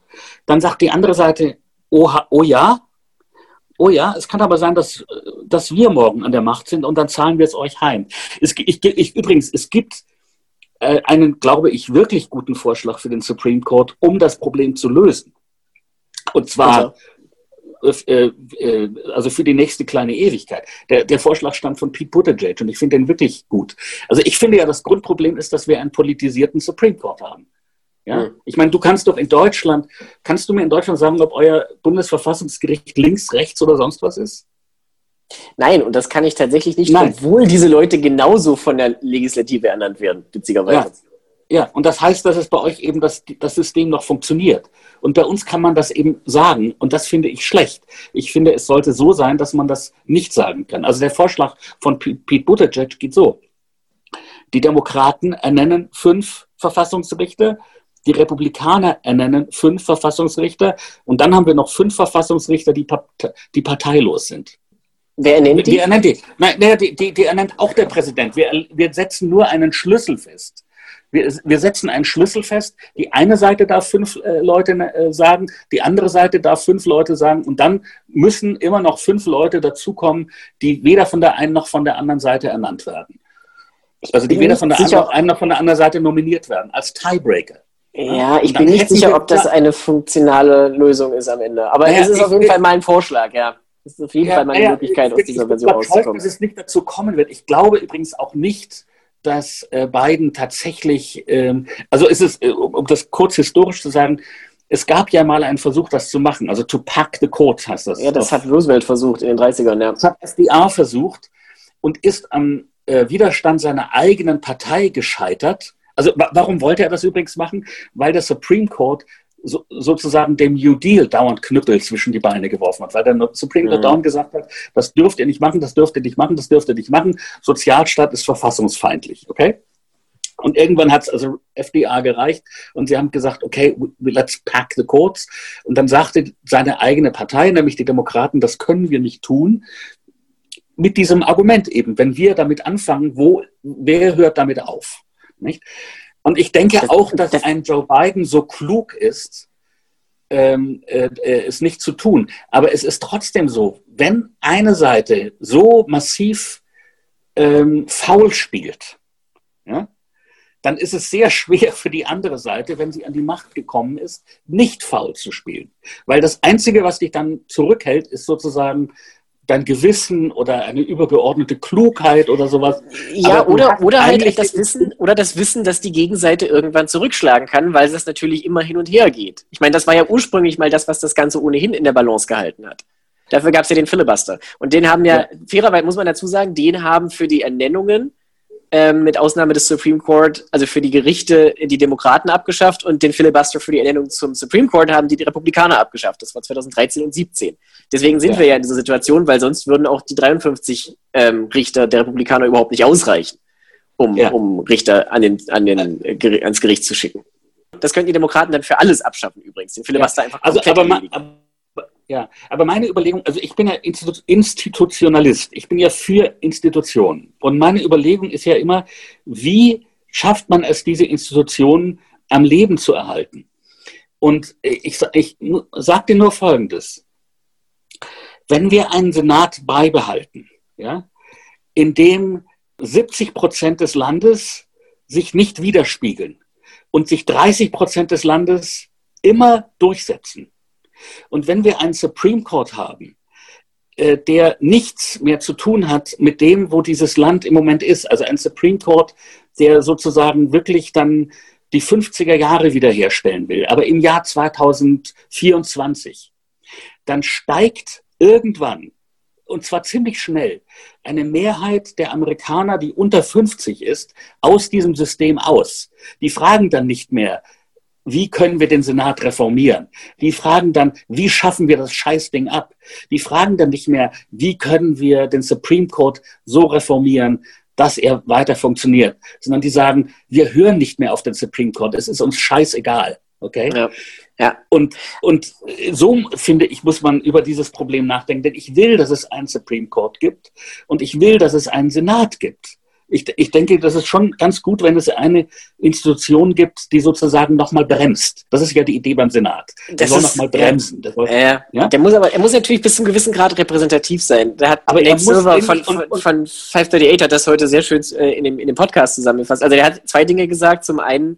dann sagt die andere Seite, oh, oh ja, oh ja, es kann aber sein, dass, dass wir morgen an der Macht sind und dann zahlen wir es euch heim. Es, ich, ich, übrigens, es gibt äh, einen, glaube ich, wirklich guten Vorschlag für den Supreme Court, um das Problem zu lösen. Und zwar also. Äh, äh, also für die nächste kleine Ewigkeit. Der, der Vorschlag stammt von Pete Buttigieg und ich finde den wirklich gut. Also ich finde ja, das Grundproblem ist, dass wir einen politisierten Supreme Court haben. Ja? Ich meine, du kannst doch in Deutschland, kannst du mir in Deutschland sagen, ob euer Bundesverfassungsgericht links, rechts oder sonst was ist? Nein, und das kann ich tatsächlich nicht, Nein. obwohl diese Leute genauso von der Legislative ernannt werden, witzigerweise. Ja. Ja, und das heißt, dass es bei euch eben das, das System noch funktioniert. Und bei uns kann man das eben sagen. Und das finde ich schlecht. Ich finde, es sollte so sein, dass man das nicht sagen kann. Also der Vorschlag von Pete Buttigieg geht so. Die Demokraten ernennen fünf Verfassungsrichter die Republikaner ernennen fünf Verfassungsrichter und dann haben wir noch fünf Verfassungsrichter, die, die parteilos sind. Wer ernennt die? Die ernennt die. Nein, die, die, die ernennt auch der Präsident. Wir, wir setzen nur einen Schlüssel fest. Wir, wir, setzen einen Schlüssel fest. Die eine Seite darf fünf äh, Leute äh, sagen, die andere Seite darf fünf Leute sagen und dann müssen immer noch fünf Leute dazukommen, die weder von der einen noch von der anderen Seite ernannt werden. Also die weder von der einen noch von der anderen Seite nominiert werden, als Tiebreaker. Ja, ich bin nicht sicher, ob das eine funktionale Lösung ist am Ende. Aber naja, es ist auf jeden Fall mal ein Vorschlag, ja. Es ist auf jeden ja, Fall mal eine ja, Möglichkeit, aus dieser Version rauszukommen. dass es nicht dazu kommen wird. Ich glaube übrigens auch nicht, dass äh, Biden tatsächlich, ähm, also ist es, äh, um, das kurz historisch zu sagen, es gab ja mal einen Versuch, das zu machen. Also to pack the courts heißt das. Ja, das hat Roosevelt versucht in den 30ern, ja. Das hat FDR versucht und ist am äh, Widerstand seiner eigenen Partei gescheitert. Also warum wollte er das übrigens machen? Weil der Supreme Court so, sozusagen dem New Deal dauernd Knüppel zwischen die Beine geworfen hat, weil der Supreme Court mhm. dauernd gesagt hat, das dürft ihr nicht machen, das dürft ihr nicht machen, das dürft ihr nicht machen. Sozialstaat ist verfassungsfeindlich, okay? Und irgendwann hat es also FDA gereicht und sie haben gesagt, okay, let's pack the courts. Und dann sagte seine eigene Partei, nämlich die Demokraten, das können wir nicht tun. Mit diesem Argument eben, wenn wir damit anfangen, wo, wer hört damit auf? Nicht? Und ich denke auch, dass ein Joe Biden so klug ist, ähm, äh, äh, es nicht zu tun. Aber es ist trotzdem so, wenn eine Seite so massiv ähm, faul spielt, ja, dann ist es sehr schwer für die andere Seite, wenn sie an die Macht gekommen ist, nicht faul zu spielen. Weil das Einzige, was dich dann zurückhält, ist sozusagen dein Gewissen oder eine übergeordnete Klugheit oder sowas. Ja, oder, oder halt das Wissen, oder das Wissen, dass die Gegenseite irgendwann zurückschlagen kann, weil es natürlich immer hin und her geht. Ich meine, das war ja ursprünglich mal das, was das Ganze ohnehin in der Balance gehalten hat. Dafür gab es ja den Filibuster. Und den haben ja, ja, fairerweise muss man dazu sagen, den haben für die Ernennungen ähm, mit Ausnahme des Supreme Court, also für die Gerichte, die Demokraten abgeschafft und den Filibuster für die Ernennung zum Supreme Court haben die, die Republikaner abgeschafft. Das war 2013 und 2017. Deswegen sind ja. wir ja in dieser Situation, weil sonst würden auch die 53 ähm, Richter der Republikaner überhaupt nicht ausreichen, um, ja. um Richter an den, an den, äh, ans Gericht zu schicken. Das könnten die Demokraten dann für alles abschaffen übrigens. Den Filibuster ja. einfach also, aber, man, ja, aber meine Überlegung, also ich bin ja Institutionalist, ich bin ja für Institutionen. Und meine Überlegung ist ja immer, wie schafft man es, diese Institutionen am Leben zu erhalten? Und ich, ich sage dir nur Folgendes. Wenn wir einen Senat beibehalten, ja, in dem 70 Prozent des Landes sich nicht widerspiegeln und sich 30 Prozent des Landes immer durchsetzen, und wenn wir einen Supreme Court haben, äh, der nichts mehr zu tun hat mit dem, wo dieses Land im Moment ist, also ein Supreme Court, der sozusagen wirklich dann die 50er Jahre wiederherstellen will, aber im Jahr 2024, dann steigt irgendwann, und zwar ziemlich schnell, eine Mehrheit der Amerikaner, die unter 50 ist, aus diesem System aus. Die fragen dann nicht mehr, wie können wir den Senat reformieren? Die fragen dann, wie schaffen wir das Scheißding ab? Die fragen dann nicht mehr, wie können wir den Supreme Court so reformieren, dass er weiter funktioniert, sondern die sagen, wir hören nicht mehr auf den Supreme Court, es ist uns scheißegal. Okay? Ja. ja. Und, und so finde ich, muss man über dieses Problem nachdenken, denn ich will, dass es einen Supreme Court gibt und ich will, dass es einen Senat gibt ich, ich denke, das ist schon ganz gut, wenn es eine Institution gibt, die sozusagen nochmal bremst. Das ist ja die Idee beim Senat. Der das soll nochmal bremsen. Soll, äh, ja? Der muss aber, er muss natürlich bis zum gewissen Grad repräsentativ sein. Der hat aber Nate Silver von, von, von 538 hat das heute sehr schön äh, in, dem, in dem Podcast zusammengefasst. Also er hat zwei Dinge gesagt. Zum einen,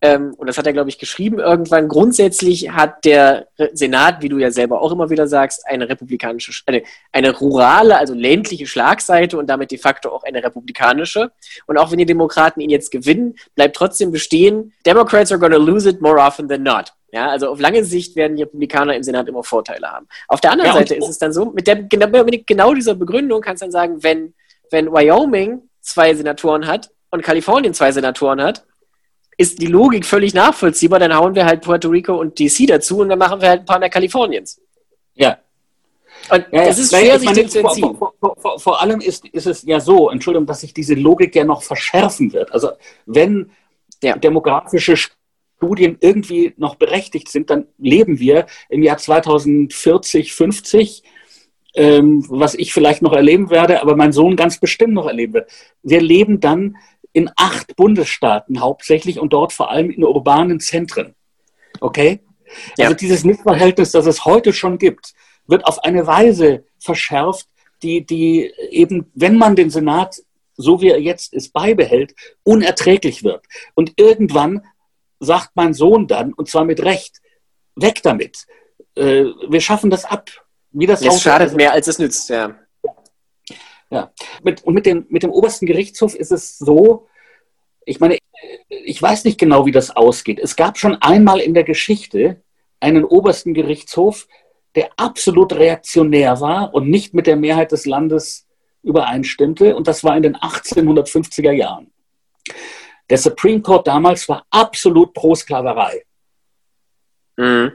ähm, und das hat er, glaube ich, geschrieben irgendwann. Grundsätzlich hat der Senat, wie du ja selber auch immer wieder sagst, eine republikanische, eine, eine rurale, also ländliche Schlagseite und damit de facto auch eine republikanische. Und auch wenn die Demokraten ihn jetzt gewinnen, bleibt trotzdem bestehen, Democrats are going to lose it more often than not. Ja, also auf lange Sicht werden die Republikaner im Senat immer Vorteile haben. Auf der anderen ja, Seite ist es dann so, mit, der, mit genau dieser Begründung kannst du dann sagen, wenn, wenn Wyoming zwei Senatoren hat und Kalifornien zwei Senatoren hat, ist die Logik völlig nachvollziehbar. Dann hauen wir halt Puerto Rico und DC dazu und dann machen wir halt ein paar mehr Kaliforniens. Ja. Und ja, es ist schwer, sich dem zu entziehen. Vor, vor, vor, vor, allem ist, ist es ja so, Entschuldigung, dass sich diese Logik ja noch verschärfen wird. Also wenn ja. demografische Studien irgendwie noch berechtigt sind, dann leben wir im Jahr 2040, 50, ähm, was ich vielleicht noch erleben werde, aber mein Sohn ganz bestimmt noch erleben wird. Wir leben dann in acht Bundesstaaten hauptsächlich und dort vor allem in urbanen Zentren. Okay? Ja. Also dieses Missverhältnis, das es heute schon gibt, wird auf eine Weise verschärft, die, die eben, wenn man den Senat, so wie er jetzt ist, beibehält, unerträglich wird. Und irgendwann sagt mein Sohn dann, und zwar mit Recht, weg damit. Äh, wir schaffen das ab. Wie das es schadet mehr, als es nützt, ja. Ja. Mit, und mit dem, mit dem obersten Gerichtshof ist es so, ich meine, ich weiß nicht genau, wie das ausgeht. Es gab schon einmal in der Geschichte einen obersten Gerichtshof, der absolut reaktionär war und nicht mit der Mehrheit des Landes übereinstimmte. Und das war in den 1850er Jahren. Der Supreme Court damals war absolut pro Sklaverei. Mhm.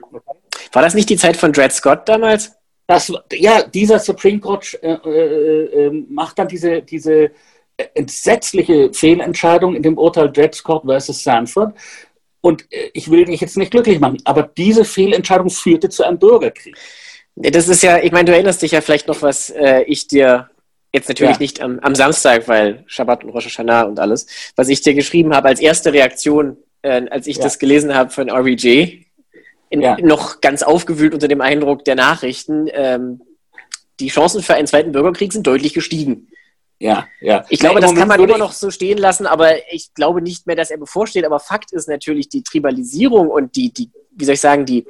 War das nicht die Zeit von Dred Scott damals? Das, ja, dieser Supreme Court äh, äh, äh, macht dann diese, diese entsetzliche Fehlentscheidung in dem Urteil Dred Scott versus Sanford. Und äh, ich will dich jetzt nicht glücklich machen, aber diese Fehlentscheidung führte zu einem Bürgerkrieg. Das ist ja, ich meine, du erinnerst dich ja vielleicht noch, was äh, ich dir jetzt natürlich ja. nicht am, am, Samstag, weil Shabbat und Rosh Hashanah und alles, was ich dir geschrieben habe als erste Reaktion, äh, als ich ja. das gelesen habe von RBJ, in, ja. noch ganz aufgewühlt unter dem Eindruck der Nachrichten, ähm, die Chancen für einen zweiten Bürgerkrieg sind deutlich gestiegen. Ja, ja. Ich glaube, das kann man immer noch so stehen lassen, aber ich glaube nicht mehr, dass er bevorsteht. Aber Fakt ist natürlich, die Tribalisierung und die, die wie soll ich sagen, die,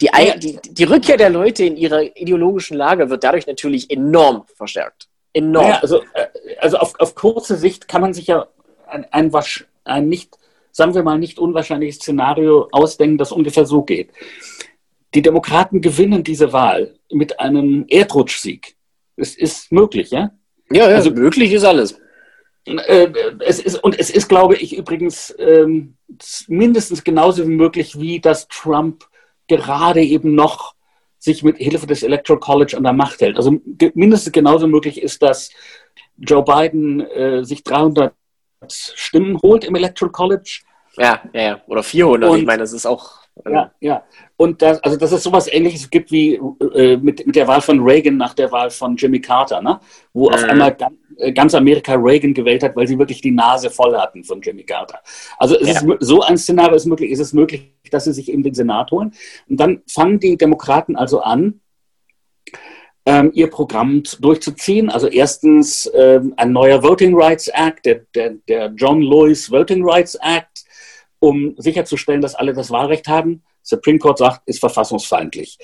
die, die, die Rückkehr der Leute in ihrer ideologischen Lage wird dadurch natürlich enorm verstärkt. Enorm. Ja, also, äh, also auf, auf kurze Sicht kann man sich ja ein, ein, ein nicht sagen wir mal, nicht unwahrscheinliches Szenario ausdenken, das ungefähr so geht. Die Demokraten gewinnen diese Wahl mit einem Erdrutschsieg. Es ist möglich, ja? Ja, ja also möglich ist alles. Äh, es ist, und es ist, glaube ich, übrigens ähm, mindestens genauso möglich, wie dass Trump gerade eben noch sich mit Hilfe des Electoral College an der Macht hält. Also mindestens genauso möglich ist, dass Joe Biden äh, sich 300 Stimmen holt im Electoral College. Ja, ja, ja. Oder 400. Und, ich meine, das ist auch. Äh, ja, ja. Und das, also, dass es sowas Ähnliches gibt wie äh, mit, mit der Wahl von Reagan nach der Wahl von Jimmy Carter, ne? wo mhm. auf einmal ganz, äh, ganz Amerika Reagan gewählt hat, weil sie wirklich die Nase voll hatten von Jimmy Carter. Also ja. ist, so ein Szenario ist möglich. Ist es möglich, dass sie sich eben den Senat holen? Und dann fangen die Demokraten also an, ähm, ihr Programm durchzuziehen. Also erstens ähm, ein neuer Voting Rights Act, der, der, der John Lewis Voting Rights Act, um sicherzustellen, dass alle das Wahlrecht haben. Supreme Court sagt, ist verfassungsfeindlich.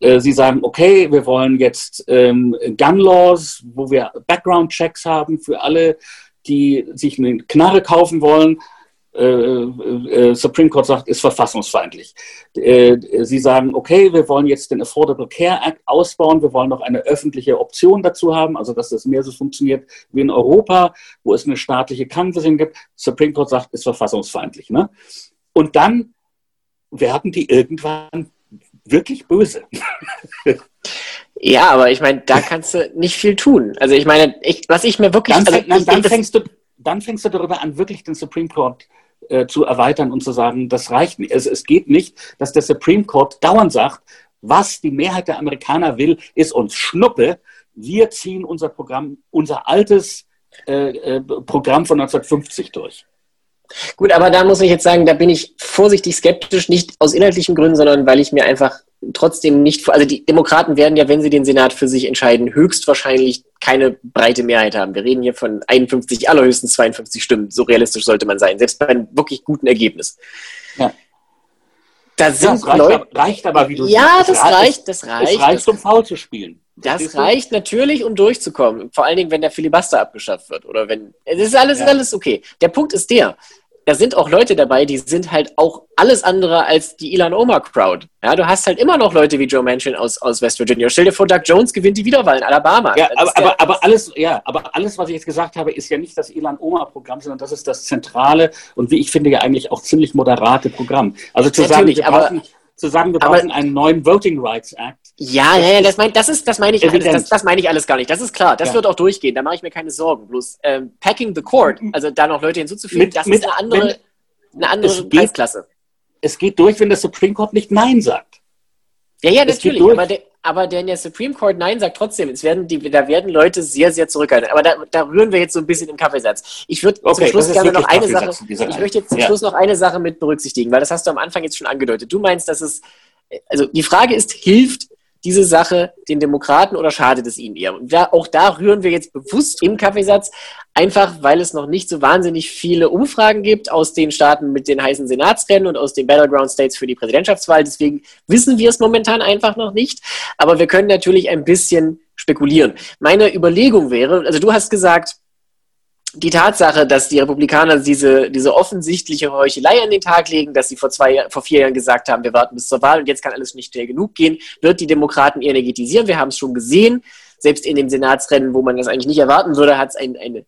Äh, sie sagen, okay, wir wollen jetzt ähm, Gun Laws, wo wir Background-Checks haben für alle, die sich eine Knarre kaufen wollen. Äh, äh, Supreme Court sagt, ist verfassungsfeindlich. Äh, sie sagen, okay, wir wollen jetzt den Affordable Care Act ausbauen, wir wollen noch eine öffentliche Option dazu haben, also dass das mehr so funktioniert wie in Europa, wo es eine staatliche Krankenversicherung gibt. Supreme Court sagt, ist verfassungsfeindlich. Ne? Und dann werden die irgendwann wirklich böse. ja, aber ich meine, da kannst du nicht viel tun. Also ich meine, ich, was ich mir wirklich... Dann, also, dann, dann fängst du, dann fängst du darüber an, wirklich den Supreme Court äh, zu erweitern und zu sagen, das reicht nicht. Also es geht nicht, dass der Supreme Court dauernd sagt, was die Mehrheit der Amerikaner will, ist uns Schnuppe. Wir ziehen unser Programm, unser altes äh, äh, Programm von 1950 durch. Gut, aber da muss ich jetzt sagen, da bin ich vorsichtig skeptisch, nicht aus inhaltlichen Gründen, sondern weil ich mir einfach trotzdem nicht, also die Demokraten werden ja, wenn sie den Senat für sich entscheiden, höchstwahrscheinlich keine breite Mehrheit haben. Wir reden hier von 51, allerhöchstens 52 Stimmen. So realistisch sollte man sein, selbst bei einem wirklich guten Ergebnis. Ja. Da sind ja, reicht, Leute, aber, reicht aber, wie du Ja, das, das reicht, das reicht. Es reicht, um faul zu spielen. Das reicht natürlich, um durchzukommen. Vor allen Dingen, wenn der Filibuster abgeschafft wird oder wenn. Es ist alles, ja. alles okay. Der Punkt ist der da sind auch Leute dabei, die sind halt auch alles andere als die Elon Omar Crowd. Ja, du hast halt immer noch Leute wie Joe Manchin aus, aus West Virginia. Stell dir vor, Doug Jones gewinnt die Wiederwahl in Alabama. Ja, aber, aber, aber, alles, ja, aber alles, was ich jetzt gesagt habe, ist ja nicht das Elon Omar Programm, sondern das ist das zentrale und wie ich finde ja eigentlich auch ziemlich moderate Programm. Also zu Natürlich, sagen, wir brauchen, zu sagen, wir brauchen einen neuen Voting Rights Act. Ja, ja, ja, das, mein, das, ist, das meine ich, alles, das, das meine ich alles gar nicht. Das ist klar, das ja. wird auch durchgehen, da mache ich mir keine Sorgen. Bloß ähm, Packing the Court, also da noch Leute hinzuzufügen, mit, das mit, ist eine andere... Wenn, eine andere Preisklasse. Es geht durch, wenn der Supreme Court nicht Nein sagt. Ja, ja, natürlich. Aber der, aber der, der Supreme Court Nein sagt trotzdem, es werden die, da werden Leute sehr, sehr zurückhalten. Aber da, da rühren wir jetzt so ein bisschen im Kaffeesatz. Ich würde okay, zum Schluss gerne noch eine Sache, ich möchte jetzt zum ja. Schluss noch eine Sache mit berücksichtigen, weil das hast du am Anfang jetzt schon angedeutet. Du meinst, dass es, also die Frage ist, hilft diese Sache den Demokraten oder schadet es ihnen eher? Und da, auch da rühren wir jetzt bewusst im Kaffeesatz, einfach weil es noch nicht so wahnsinnig viele Umfragen gibt aus den Staaten mit den heißen Senatsrennen und aus den Battleground States für die Präsidentschaftswahl. Deswegen wissen wir es momentan einfach noch nicht. Aber wir können natürlich ein bisschen spekulieren. Meine Überlegung wäre, also du hast gesagt, die Tatsache, dass die Republikaner diese, diese offensichtliche Heuchelei an den Tag legen, dass sie vor, zwei, vor vier Jahren gesagt haben, wir warten bis zur Wahl und jetzt kann alles nicht schnell genug gehen, wird die Demokraten energetisieren. Wir haben es schon gesehen. Selbst in dem Senatsrennen, wo man das eigentlich nicht erwarten würde, hat es ein, eine,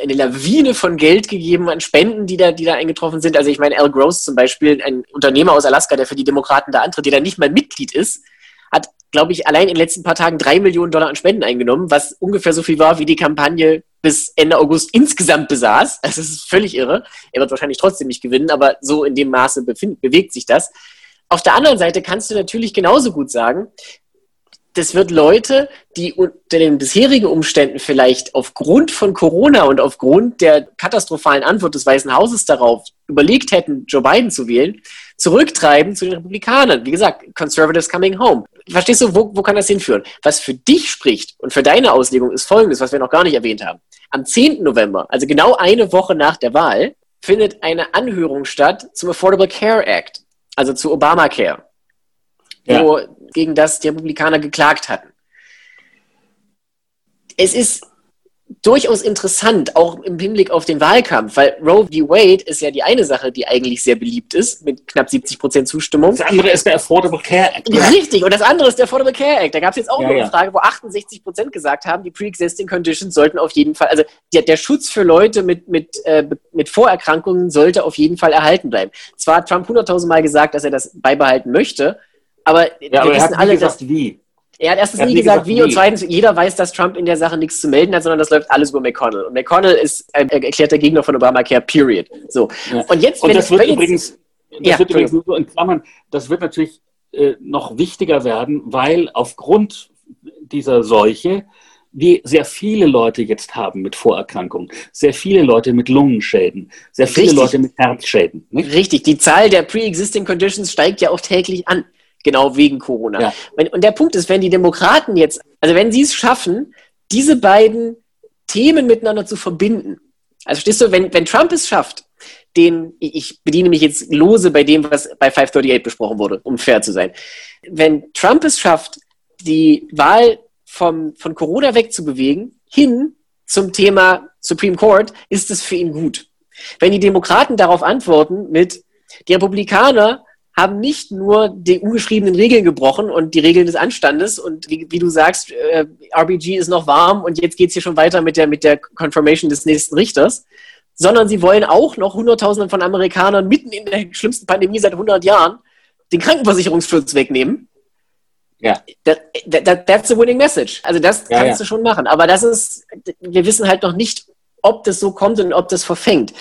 eine Lawine von Geld gegeben an Spenden, die da, die da eingetroffen sind. Also ich meine, Al Gross zum Beispiel, ein Unternehmer aus Alaska, der für die Demokraten da antritt, der da nicht mal Mitglied ist, hat, glaube ich, allein in den letzten paar Tagen drei Millionen Dollar an Spenden eingenommen, was ungefähr so viel war, wie die Kampagne bis Ende August insgesamt besaß. Also es ist völlig irre. Er wird wahrscheinlich trotzdem nicht gewinnen, aber so in dem Maße bewegt sich das. Auf der anderen Seite kannst du natürlich genauso gut sagen, das wird Leute, die unter den bisherigen Umständen vielleicht aufgrund von Corona und aufgrund der katastrophalen Antwort des Weißen Hauses darauf überlegt hätten, Joe Biden zu wählen, zurücktreiben zu den Republikanern. Wie gesagt, Conservatives coming home. Verstehst du, wo, wo kann das hinführen? Was für dich spricht und für deine Auslegung ist folgendes, was wir noch gar nicht erwähnt haben. Am 10. November, also genau eine Woche nach der Wahl, findet eine Anhörung statt zum Affordable Care Act, also zu Obamacare, ja. wo, gegen das die Republikaner geklagt hatten. Es ist durchaus interessant, auch im Hinblick auf den Wahlkampf, weil Roe v. Wade ist ja die eine Sache, die eigentlich sehr beliebt ist, mit knapp 70 Prozent Zustimmung. Das andere ist der Affordable Care Act. Ja. Richtig, und das andere ist der Affordable Care Act. Da gab es jetzt auch ja, noch eine ja. Frage, wo 68 Prozent gesagt haben, die Pre-Existing Conditions sollten auf jeden Fall, also der, der Schutz für Leute mit, mit, äh, mit Vorerkrankungen sollte auf jeden Fall erhalten bleiben. Zwar hat Trump hunderttausend Mal gesagt, dass er das beibehalten möchte, aber ja, wir wissen alle, gesagt, dass, wie. Er hat erstens er hat nie gesagt, wie, und zweitens, jeder weiß, dass Trump in der Sache nichts zu melden hat, sondern das läuft alles über McConnell. Und McConnell ist ein erklärter Gegner von Obamacare, period. So. Ja. Und jetzt, und das wird übrigens, das ja, wird übrigens nur in Klammern, das wird natürlich äh, noch wichtiger werden, weil aufgrund dieser Seuche wir sehr viele Leute jetzt haben mit Vorerkrankungen, sehr viele Leute mit Lungenschäden, sehr viele Richtig. Leute mit Herzschäden. Nicht? Richtig, die Zahl der Pre-Existing Conditions steigt ja auch täglich an genau wegen Corona. Ja. Und der Punkt ist, wenn die Demokraten jetzt, also wenn sie es schaffen, diese beiden Themen miteinander zu verbinden, also stehst du, wenn, wenn Trump es schafft, den, ich bediene mich jetzt lose bei dem, was bei 538 besprochen wurde, um fair zu sein. Wenn Trump es schafft, die Wahl vom, von Corona wegzubewegen, hin zum Thema Supreme Court, ist es für ihn gut. Wenn die Demokraten darauf antworten mit, die Republikaner haben nicht nur die ungeschriebenen Regeln gebrochen und die Regeln des Anstandes und wie, wie du sagst, äh, RBG ist noch warm und jetzt geht es hier schon weiter mit der, mit der Confirmation des nächsten Richters, sondern sie wollen auch noch Hunderttausenden von Amerikanern mitten in der schlimmsten Pandemie seit 100 Jahren den Krankenversicherungsschutz wegnehmen. Ja. That, that, that's a winning message. Also das ja, kannst ja. du schon machen. Aber das ist, wir wissen halt noch nicht, ob das so kommt und ob das verfängt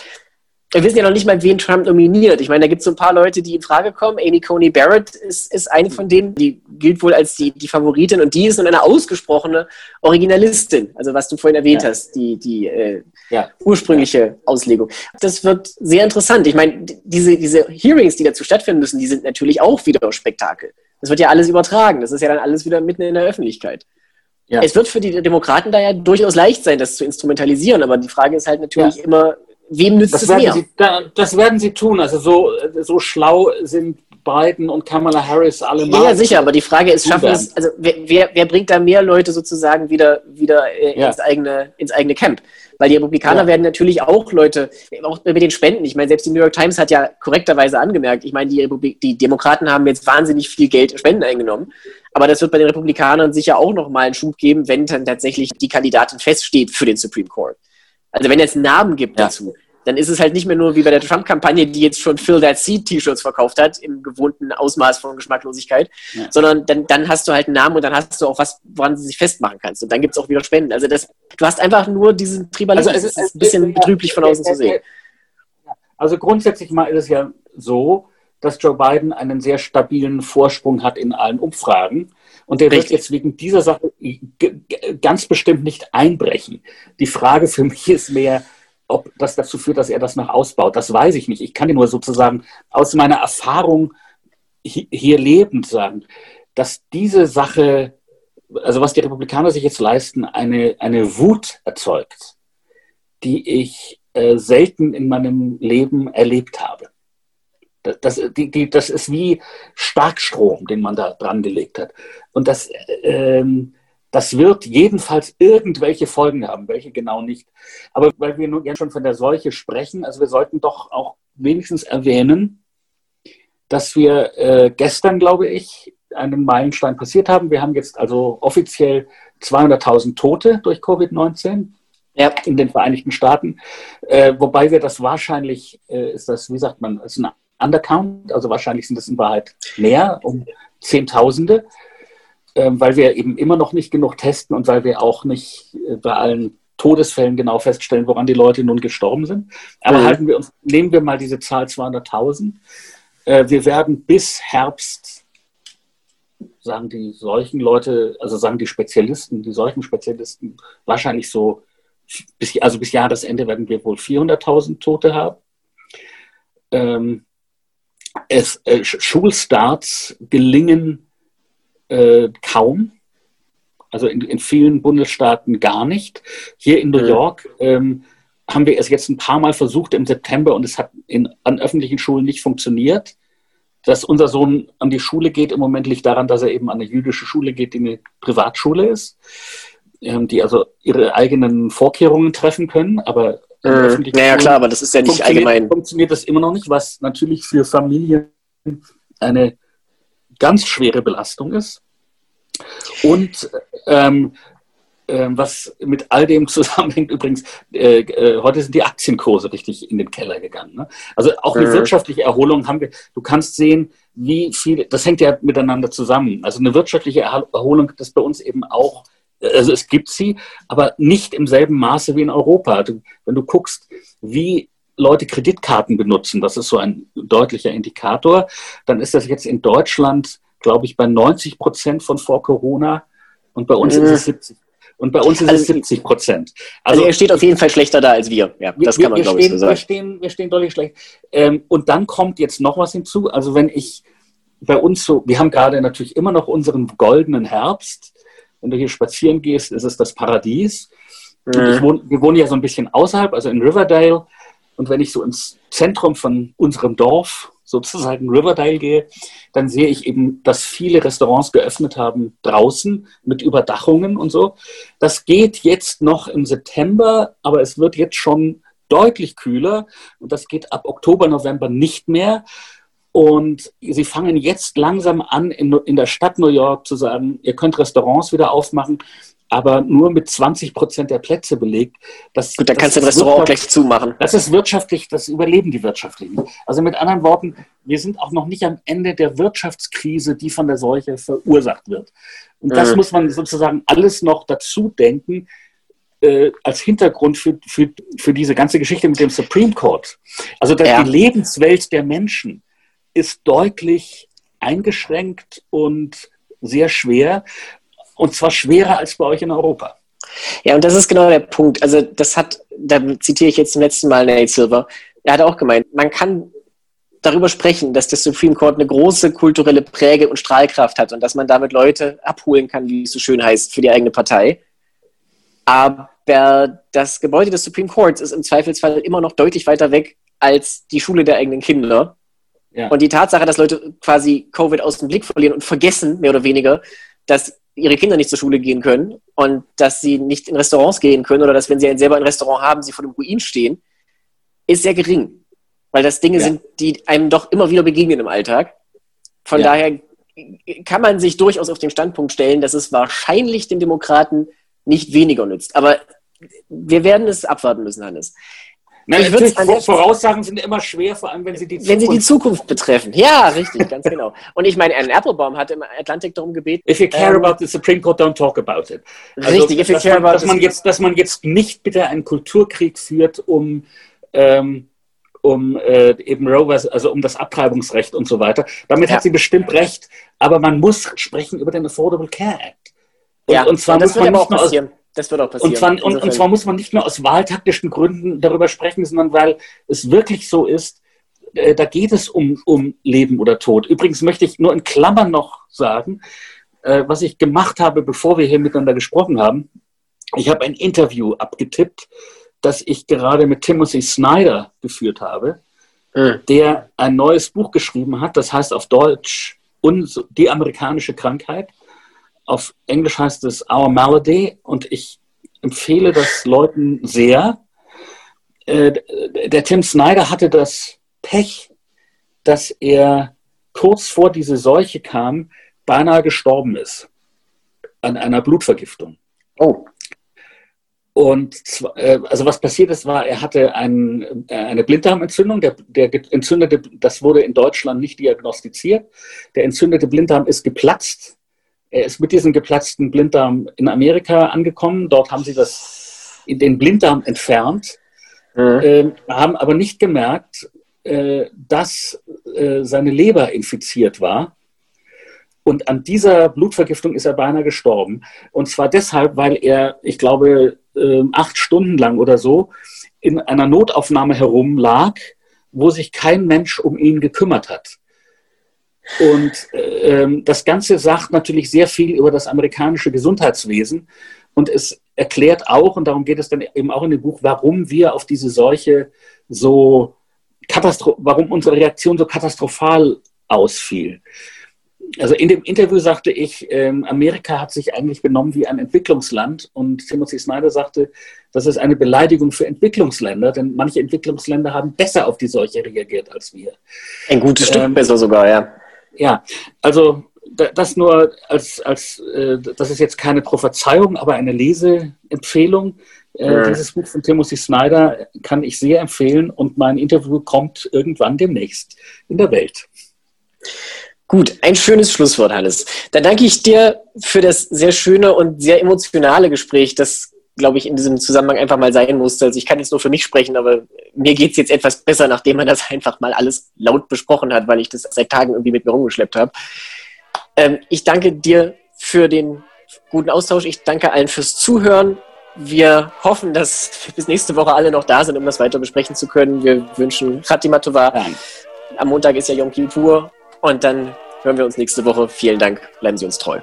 wir wissen ja noch nicht mal, wen Trump nominiert. Ich meine, da gibt es so ein paar Leute, die in Frage kommen. Amy Coney Barrett ist, ist eine von denen, die gilt wohl als die, die Favoritin und die ist nun eine ausgesprochene Originalistin, also was du vorhin erwähnt ja. hast, die, die äh, ja. ursprüngliche ja. Auslegung. Das wird sehr interessant. Ich meine, diese, diese Hearings, die dazu stattfinden müssen, die sind natürlich auch wieder Spektakel. Das wird ja alles übertragen. Das ist ja dann alles wieder mitten in der Öffentlichkeit. Ja. Es wird für die Demokraten da ja durchaus leicht sein, das zu instrumentalisieren, aber die Frage ist halt natürlich immer, Wem nützt das es mehr? Sie, das werden sie tun. Also so, so schlau sind Biden und Kamala Harris alle mal. Ja, sicher, aber die Frage ist, schaffen es, also wer, wer, bringt da mehr Leute sozusagen wieder, wieder äh, ja. ins, eigene, ins eigene Camp? Weil die Republikaner ja. werden natürlich auch Leute, auch mit den Spenden, ich meine, selbst die New York Times hat ja korrekterweise angemerkt, ich meine, die, Republik, die Demokraten haben jetzt wahnsinnig viel Geld Spenden eingenommen, aber das wird bei den Republikanern sicher auch nochmal einen Schub geben, wenn dann tatsächlich die Kandidatin feststeht für den Supreme Court. Also wenn es einen Namen gibt ja. dazu, dann ist es halt nicht mehr nur wie bei der Trump-Kampagne, die jetzt schon Fill That Seat T-Shirts verkauft hat, im gewohnten Ausmaß von Geschmacklosigkeit, ja. sondern dann, dann hast du halt einen Namen und dann hast du auch was, woran du sich festmachen kannst. Und dann gibt es auch wieder Spenden. Also das, du hast einfach nur diesen Tribalismus. Also es ist ein bisschen betrüblich von außen zu sehen. Also grundsätzlich mal ist es ja so, dass Joe Biden einen sehr stabilen Vorsprung hat in allen Umfragen. Und der Richtig. wird jetzt wegen dieser Sache ganz bestimmt nicht einbrechen. Die Frage für mich ist mehr, ob das dazu führt, dass er das noch ausbaut. Das weiß ich nicht. Ich kann dir nur sozusagen aus meiner Erfahrung hier lebend sagen, dass diese Sache, also was die Republikaner sich jetzt leisten, eine, eine Wut erzeugt, die ich äh, selten in meinem Leben erlebt habe. Das, die, die, das ist wie Starkstrom, den man da dran gelegt hat. Und das, ähm, Das wird jedenfalls irgendwelche Folgen haben, welche genau nicht. Aber weil wir nun ja schon von der Seuche sprechen, also wir sollten doch auch wenigstens erwähnen, dass wir äh, gestern, glaube ich, einen Meilenstein passiert haben. Wir haben jetzt also offiziell 200.000 Tote durch Covid-19 ja. in den Vereinigten Staaten, äh, wobei wir das wahrscheinlich, äh, ist das, wie sagt man, ist ein Undercount, also wahrscheinlich sind es in Wahrheit mehr, um Zehntausende, weil wir eben immer noch nicht genug testen und weil wir auch nicht äh, bei allen Todesfällen genau feststellen, woran die Leute nun gestorben sind. Aber mhm. halten wir uns, nehmen wir mal diese Zahl 200.000. Äh, wir werden bis Herbst sagen die solchen Leute, also sagen die Spezialisten, die solchen Spezialisten, wahrscheinlich so, bis, also bis Jahresende werden wir wohl 400.000 Tote haben. Ähm, es, äh, Schulstarts gelingen äh, kaum, also in, in, vielen Bundesstaaten gar nicht. Hier in New York ähm, haben wir es jetzt ein paar Mal versucht im September und es hat in, an öffentlichen Schulen nicht funktioniert. Dass unser Sohn an die Schule geht im Moment liegt daran, dass er eben an eine jüdische Schule geht, die eine Privatschule ist, ähm, die also ihre eigenen Vorkehrungen treffen können, aber äh, naja, klar, aber das ist ja nicht funktioniert, allgemein. Funktioniert das immer noch nicht, was natürlich für Familien eine ganz schwere Belastung ist. Und ähm, äh, was mit all dem zusammenhängt, übrigens, äh, äh, heute sind die Aktienkurse richtig in den Keller gegangen. Ne? Also auch eine mhm. wirtschaftliche Erholung haben wir. Du kannst sehen, wie viel, das hängt ja miteinander zusammen. Also eine wirtschaftliche Erholung das bei uns eben auch, also es gibt sie, aber nicht im selben Maße wie in Europa. Du, wenn du guckst, wie Leute Kreditkarten benutzen, das ist so ein deutlicher Indikator, dann ist das jetzt in Deutschland, glaube ich, bei 90 Prozent von vor Corona und bei uns mhm. ist es 70 und bei uns ist also, es 70 Prozent. Also, also, er steht auf jeden Fall schlechter da als wir. Ja, das kann man, glaube ich, so sagen. Wir stehen, wir stehen deutlich schlecht. Ähm, und dann kommt jetzt noch was hinzu. Also wenn ich bei uns so, wir haben gerade natürlich immer noch unseren goldenen Herbst. Wenn du hier spazieren gehst, ist es das Paradies. Mhm. Wohne, wir wohnen ja so ein bisschen außerhalb, also in Riverdale. Und wenn ich so ins Zentrum von unserem Dorf sozusagen Riverdale gehe, dann sehe ich eben, dass viele Restaurants geöffnet haben draußen mit Überdachungen und so. Das geht jetzt noch im September, aber es wird jetzt schon deutlich kühler und das geht ab Oktober, November nicht mehr. Und sie fangen jetzt langsam an, in, der Stadt New York zu sagen, ihr könnt Restaurants wieder aufmachen aber nur mit 20 Prozent der Plätze belegt. Das, Gut, dann kannst du ein Restaurant auch gleich zumachen. Das ist wirtschaftlich, das überleben die Wirtschaftlichen. Also mit anderen Worten, wir sind auch noch nicht am Ende der Wirtschaftskrise, die von der Seuche verursacht wird. Und das mhm. muss man sozusagen alles noch dazu denken, äh, als Hintergrund für, für, für diese ganze Geschichte mit dem Supreme Court. Also ja. die Lebenswelt der Menschen ist deutlich eingeschränkt und sehr schwer. Und zwar schwerer als bei euch in Europa. Ja, und das ist genau der Punkt. Also das hat, da zitiere ich jetzt zum letzten Mal Nate Silver, er hat auch gemeint, man kann darüber sprechen, dass das Supreme Court eine große kulturelle Präge und Strahlkraft hat und dass man damit Leute abholen kann, wie es so schön heißt, für die eigene Partei. Aber das Gebäude des Supreme Courts ist im Zweifelsfall immer noch deutlich weiter weg als die Schule der eigenen Kinder. Ja. Und die Tatsache, dass Leute quasi Covid aus dem Blick verlieren und vergessen, mehr oder weniger, dass ihre Kinder nicht zur Schule gehen können und dass sie nicht in Restaurants gehen können oder dass, wenn sie selber ein Restaurant haben, sie vor dem Ruin stehen, ist sehr gering. Weil das Dinge ja. sind, die einem doch immer wieder begegnen im Alltag. Von ja. daher kann man sich durchaus auf den Standpunkt stellen, dass es wahrscheinlich den Demokraten nicht weniger nützt. Aber wir werden es abwarten müssen, Hannes. Na, ich würde Voraussagen sind immer schwer, vor allem wenn sie die Zukunft, wenn sie die Zukunft betreffen. Ja, richtig, ganz genau. Und ich meine, Anne Applebaum hat im Atlantik darum gebeten. If you care ähm, about the Supreme Court, don't talk about it. Also, richtig, if you care man, about dass man jetzt, dass man jetzt nicht bitte einen Kulturkrieg führt, um ähm, um äh, eben Rovers, also um das Abtreibungsrecht und so weiter. Damit ja. hat sie bestimmt recht, aber man muss sprechen über den Affordable Care Act. Und, ja, und zwar das muss man nicht nur aus, das wird auch passieren. Und zwar, und, und zwar, muss man nicht nur aus wahltaktischen Gründen darüber sprechen, sondern weil es wirklich so ist, äh, da geht es um, um Leben oder Tod. Übrigens möchte ich nur in Klammern noch sagen, äh, was ich gemacht habe, bevor wir hier miteinander gesprochen haben. Ich habe ein Interview abgetippt, das ich gerade mit Timothy Snyder geführt habe, mhm. der ein neues Buch geschrieben hat, das heißt auf Deutsch Die amerikanische Krankheit. Auf Englisch heißt es Our Malady und ich empfehle das Leuten sehr. Äh, der Tim Snyder hatte das Pech, dass er kurz vor diese Seuche kam, beinahe gestorben ist an einer Blutvergiftung. Oh. Und äh, also was passiert ist, war, er hatte ein, äh, eine Blinddarmentzündung. Der, der entzündete, das wurde in Deutschland nicht diagnostiziert. Der entzündete Blinddarm ist geplatzt. Er ist mit diesem geplatzten Blinddarm in Amerika angekommen. Dort haben sie das den Blinddarm entfernt, mhm. äh, haben aber nicht gemerkt, äh, dass äh, seine Leber infiziert war. Und an dieser Blutvergiftung ist er beinahe gestorben. Und zwar deshalb, weil er, ich glaube, ähm, acht Stunden lang oder so in einer Notaufnahme herumlag, wo sich kein Mensch um ihn gekümmert hat. Und äh, das Ganze sagt natürlich sehr viel über das amerikanische Gesundheitswesen. Und es erklärt auch, und darum geht es dann eben auch in dem Buch, warum wir auf diese Seuche so warum unsere Reaktion so katastrophal ausfiel. Also in dem Interview sagte ich, ähm, Amerika hat sich eigentlich benommen wie ein Entwicklungsland und Timothy Snyder sagte, das ist eine Beleidigung für Entwicklungsländer, denn manche Entwicklungsländer haben besser auf die Seuche reagiert als wir. Ein gutes Stück ähm, besser sogar, ja. Ja, also das nur als, als äh, das ist jetzt keine Prophezeiung, aber eine Leseempfehlung. Äh, ja. Dieses Buch von Timothy Snyder kann ich sehr empfehlen und mein Interview kommt irgendwann demnächst in der Welt. Gut, ein schönes Schlusswort, Hannes. Dann danke ich dir für das sehr schöne und sehr emotionale Gespräch, das, glaube ich, in diesem Zusammenhang einfach mal sein musste. Also ich kann jetzt nur für mich sprechen, aber mir geht es jetzt etwas besser, nachdem man das einfach mal alles laut besprochen hat, weil ich das seit Tagen irgendwie mit mir rumgeschleppt habe. Ähm, ich danke dir für den guten Austausch. Ich danke allen fürs Zuhören. Wir hoffen, dass wir bis nächste Woche alle noch da sind, um das weiter besprechen zu können. Wir wünschen Khatima Tova. Am Montag ist ja Yom Kippur und dann hören wir uns nächste Woche. Vielen Dank. Bleiben Sie uns treu.